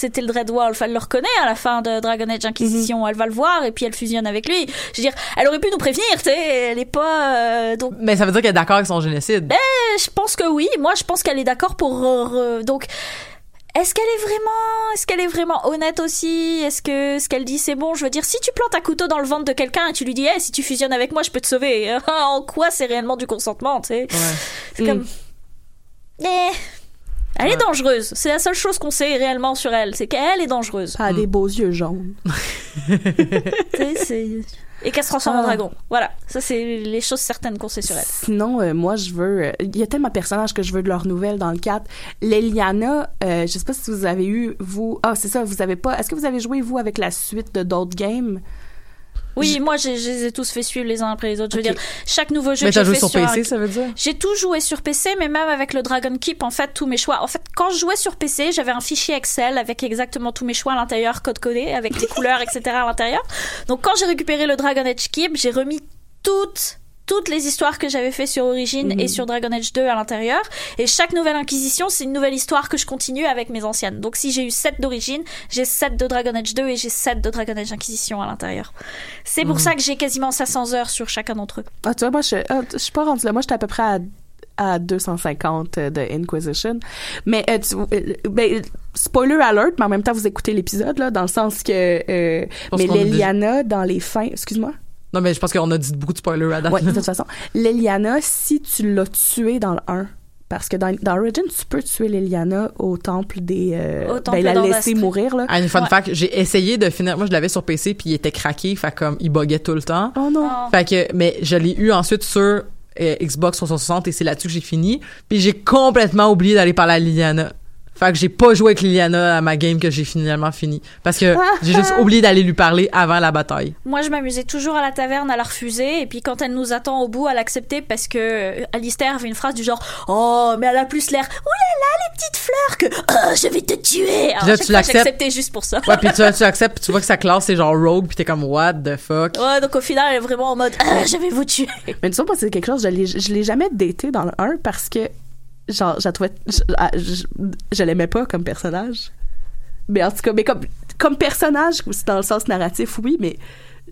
c'était le Dreadwolf. Elle le reconnaît à la fin de Dragon Age Inquisition. Elle va le voir et puis elle fusionne avec lui. Je veux dire, elle aurait pu nous prévenir, tu sais. Elle est pas. euh, donc, mais ça veut dire qu'elle est d'accord avec son génocide je pense que oui. Moi, je pense qu'elle est d'accord pour. donc, est-ce qu'elle est vraiment, est-ce qu'elle est vraiment honnête aussi? Est-ce que ce qu'elle dit c'est bon? Je veux dire, si tu plantes un couteau dans le ventre de quelqu'un et tu lui dis, hey, si tu fusionnes avec moi, je peux te sauver. [LAUGHS] en quoi c'est réellement du consentement Tu sais? C'est Mm. comme. Eh, elle est dangereuse. C'est la seule chose qu'on sait réellement sur elle, c'est qu'elle est dangereuse. Elle a des beaux yeux jaunes. [LAUGHS] [LAUGHS] Et qu'elle se transforme en Ah. dragon. Voilà, ça c'est les choses certaines qu'on sait sur elle. Sinon, euh, moi, je veux... euh, Il y a tellement de personnages que je veux de leurs nouvelles dans le 4. Leliana, euh, je sais pas si vous avez eu, vous... Ah, c'est ça, vous avez pas... Est-ce que vous avez joué, vous, avec la suite de d'autres games? Oui, moi j'ai- je les ai tous fait suivre les uns après les autres. Je veux dire, chaque nouveau jeu Mais que j'ai joué fait sur sur PC, un- ça veut dire? J'ai tout joué sur PC, mais même avec le Dragon Keep, en fait, tous mes choix. En fait, quand je jouais sur PC, j'avais un fichier Excel avec exactement tous mes choix à l'intérieur, code codé, avec les [LAUGHS] couleurs, etc. à l'intérieur. Donc, quand j'ai récupéré le Dragon Age Keep, j'ai remis toutes toutes les histoires que j'avais fait sur Origin Mhm. et sur Dragon Age 2 à l'intérieur. Et chaque nouvelle Inquisition, c'est une nouvelle histoire que je continue avec mes anciennes. Donc si j'ai eu 7 d'Origine, j'ai 7 de Dragon Age 2 et j'ai 7 de Dragon Age Inquisition à l'intérieur. C'est pour Mhm. ça que j'ai quasiment 500 heures sur chacun d'entre eux. Ah, tu vois, moi, je, ah, je suis pas rendue là. Moi, j'étais à peu près à, à 250 euh, de Inquisition. Mais, euh, tu- euh, ben, spoiler alert, mais en même temps, vous écoutez l'épisode, là, dans le sens que, euh, mais qu'on a déjà- Leliana, dans les fins, excuse-moi? Non, mais je pense qu'on a dit beaucoup de spoilers à date. Ouais, de toute façon. Leliana, si tu l'as tué dans le 1, parce que dans, dans Origin, tu peux tuer Leliana au temple des, euh, Au temple ben, la d'Andastre. laisser mourir, là. Ah, une fun Ouais. fact, j'ai essayé de finir. Moi, je l'avais sur PC, puis il était craqué, fait comme il buguait tout le temps. Oh non. Oh. Fait que, mais je l'ai eu ensuite sur euh, Xbox 360 et c'est là-dessus que j'ai fini. Puis j'ai complètement oublié d'aller parler à Liliana. Fait que j'ai pas joué avec Liliana à ma game que j'ai finalement fini. Parce que j'ai juste [LAUGHS] oublié d'aller lui parler avant la bataille. Moi, je m'amusais toujours à la taverne à la refuser, et puis quand elle nous attend au bout, à l'accepter parce que euh, Alistair avait une phrase du genre Oh, mais elle a plus l'air, oh là là, les petites fleurs, que oh, [COUGHS] je vais te tuer. Alors, là, tu l'acceptes. juste pour ça. Ouais, puis tu, tu [LAUGHS] acceptes, puis tu vois que sa classe c'est genre rogue, puis t'es comme what the fuck. Ouais, donc au final, elle est vraiment en mode Ah, je vais vous tuer. Mais tu sais, moi, c'est quelque chose, je l'ai, je l'ai jamais daté dans le 1 parce que, genre, je la trouvais, je, ah, je, je l'aimais pas comme personnage. Mais en tout cas, mais comme, comme personnage, c'est dans le sens narratif, oui, mais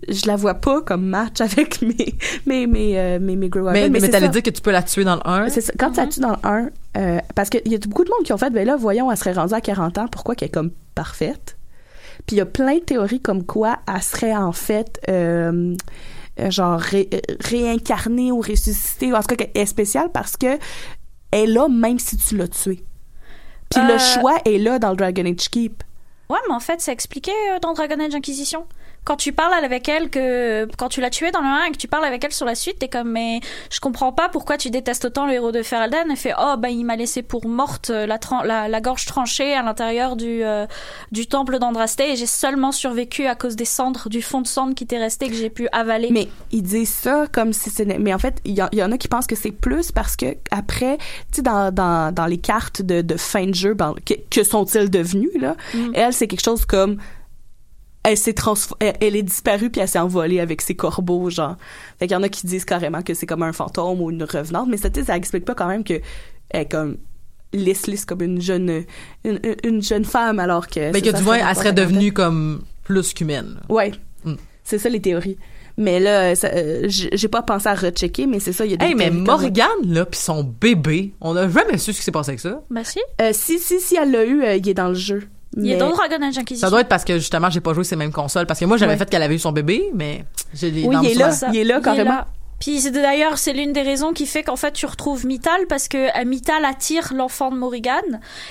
je la vois pas comme match [LAUGHS] avec mes, mes, mes, euh, mes, mes Grey mais mais, c'est t'allais dire que tu peux la tuer dans le 1. C'est ça. Quand tu la tues dans le 1, euh, parce qu'il y a beaucoup de monde qui ont fait, ben là, voyons, elle serait rendue à 40 ans, pourquoi qu'elle est comme parfaite? Puis il y a plein de théories comme quoi elle serait en fait, euh, euh, genre, ré- réincarnée ou ressuscitée, ou en tout cas qu'elle est spéciale parce que elle est là même si tu l'as tuée. Puis Euh, le choix est là dans le Dragon Age Keep. Ouais, mais en fait, c'est expliqué euh, dans Dragon Age Inquisition. Quand tu parles avec elle, que quand tu l'as tuée dans le 1 et que tu parles avec elle sur la suite, t'es comme, mais je comprends pas pourquoi tu détestes autant le héros de Ferelden. Elle fait, oh, bah, il m'a laissé pour morte euh, la, la, la gorge tranchée à l'intérieur du, euh, du temple d'Andraste et j'ai seulement survécu à cause des cendres, du fond de cendre qui t'est resté que j'ai pu avaler. Mais ils disent ça comme si c'est... Mais en fait, il y, en- il y en a qui pensent que c'est plus parce que après, tu sais, dans, dans, dans les cartes de, de fin de jeu, ben, que, que sont-ils devenus, là? Mm. Elle, c'est quelque chose comme... Elle s'est elle, elle est disparue puis elle s'est envolée avec ses corbeaux, genre. Fait qu'il y en a qui disent carrément que c'est comme un fantôme ou une revenante, mais ça, tu ça explique pas quand même que elle est comme lisse lisse comme une jeune une, une- une jeune femme alors que Mais que ça du moins, serait elle serait devenue comme plus qu'humaine. Ouais. Mm. C'est ça les théories. Mais là, euh, j'ai pas pensé à rechecker, mais c'est ça, il y a des Hey, mais. Morgane, là, pis son bébé, on a jamais su ce qui s'est passé avec ça. Bah si, Euh, si, si, si elle l'a eu, euh, il est dans le jeu. Il est Mais- dans Dragon Age Inquisition. Ça doit être parce que justement, j'ai pas joué ces mêmes consoles. Parce que moi, j'avais Ouais. fait qu'elle avait eu son bébé, mais j'ai Oui, il est là, souvenir. il est là carrément. là. Puis c'est- d'ailleurs, c'est l'une des raisons qui fait qu'en fait tu retrouves Mital parce que euh, Mital attire l'enfant de Morrigan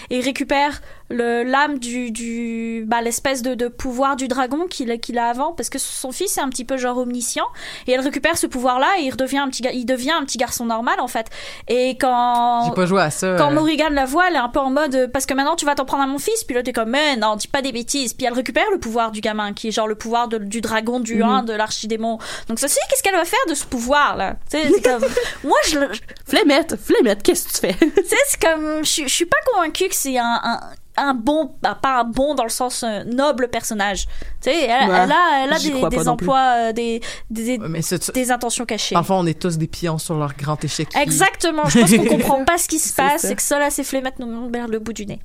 et récupère l'âme du du bah l'espèce de, de pouvoir du dragon qu'il a qu'il a avant parce que son fils est un petit peu genre omniscient et elle récupère ce pouvoir là et il redevient un petit il devient un petit garçon normal en fait. Et quand pas joué à ça. quand euh, Morrigan la voit, elle est un peu en mode euh, parce que maintenant tu vas t'en prendre à mon fils, puis là t'es comme mais non, dis pas des bêtises. Puis elle récupère le pouvoir du gamin qui est genre le pouvoir de- du dragon du 1 de l'archidémon. Donc ceci, qu'est-ce qu'elle va faire de ce pouvoir là c'est comme [LAUGHS] moi je je- Flemette, Flemette, qu'est-ce que tu fais? [LAUGHS] tu sais c'est comme je suis- je suis pas convaincue que c'est un, un un bon, bah, pas un bon dans le sens noble personnage. Tu sais, elle, Ouais, elle a, elle a des, emplois, euh, des, des, intentions cachées. Fond, on est tous des pions sur leur grand échec. Exactement. Je pense qu'on [LAUGHS] comprend pas ce qui se passe ça. et que ça là, ces flemmettes nous vers le bout du nez.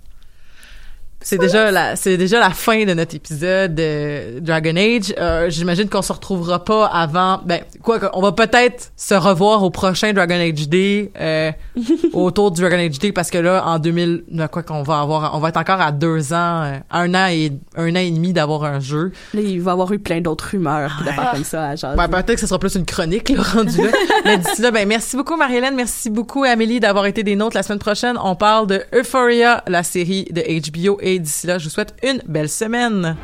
C'est déjà la, c'est déjà la fin de notre épisode de Dragon Age. Euh, j'imagine qu'on se retrouvera pas avant, ben, quoi qu'on va peut-être se revoir au prochain Dragon Age Day, euh, [LAUGHS] autour du Dragon Age Day parce que là, en 2000, ben, quoi qu'on va avoir, on va être encore à deux ans, euh, un an et, un an et demi d'avoir un jeu. Là, il va avoir eu plein d'autres rumeurs d'affaires comme ça. Ben, peut-être que ce sera plus une chronique, là, rendu là. [LAUGHS] Mais d'ici là, ben, merci beaucoup, Marie-Hélène. Merci beaucoup, Amélie, d'avoir été des nôtres. La semaine prochaine, on parle de Euphoria, la série de HBO. Et d'ici là, je vous souhaite une belle semaine.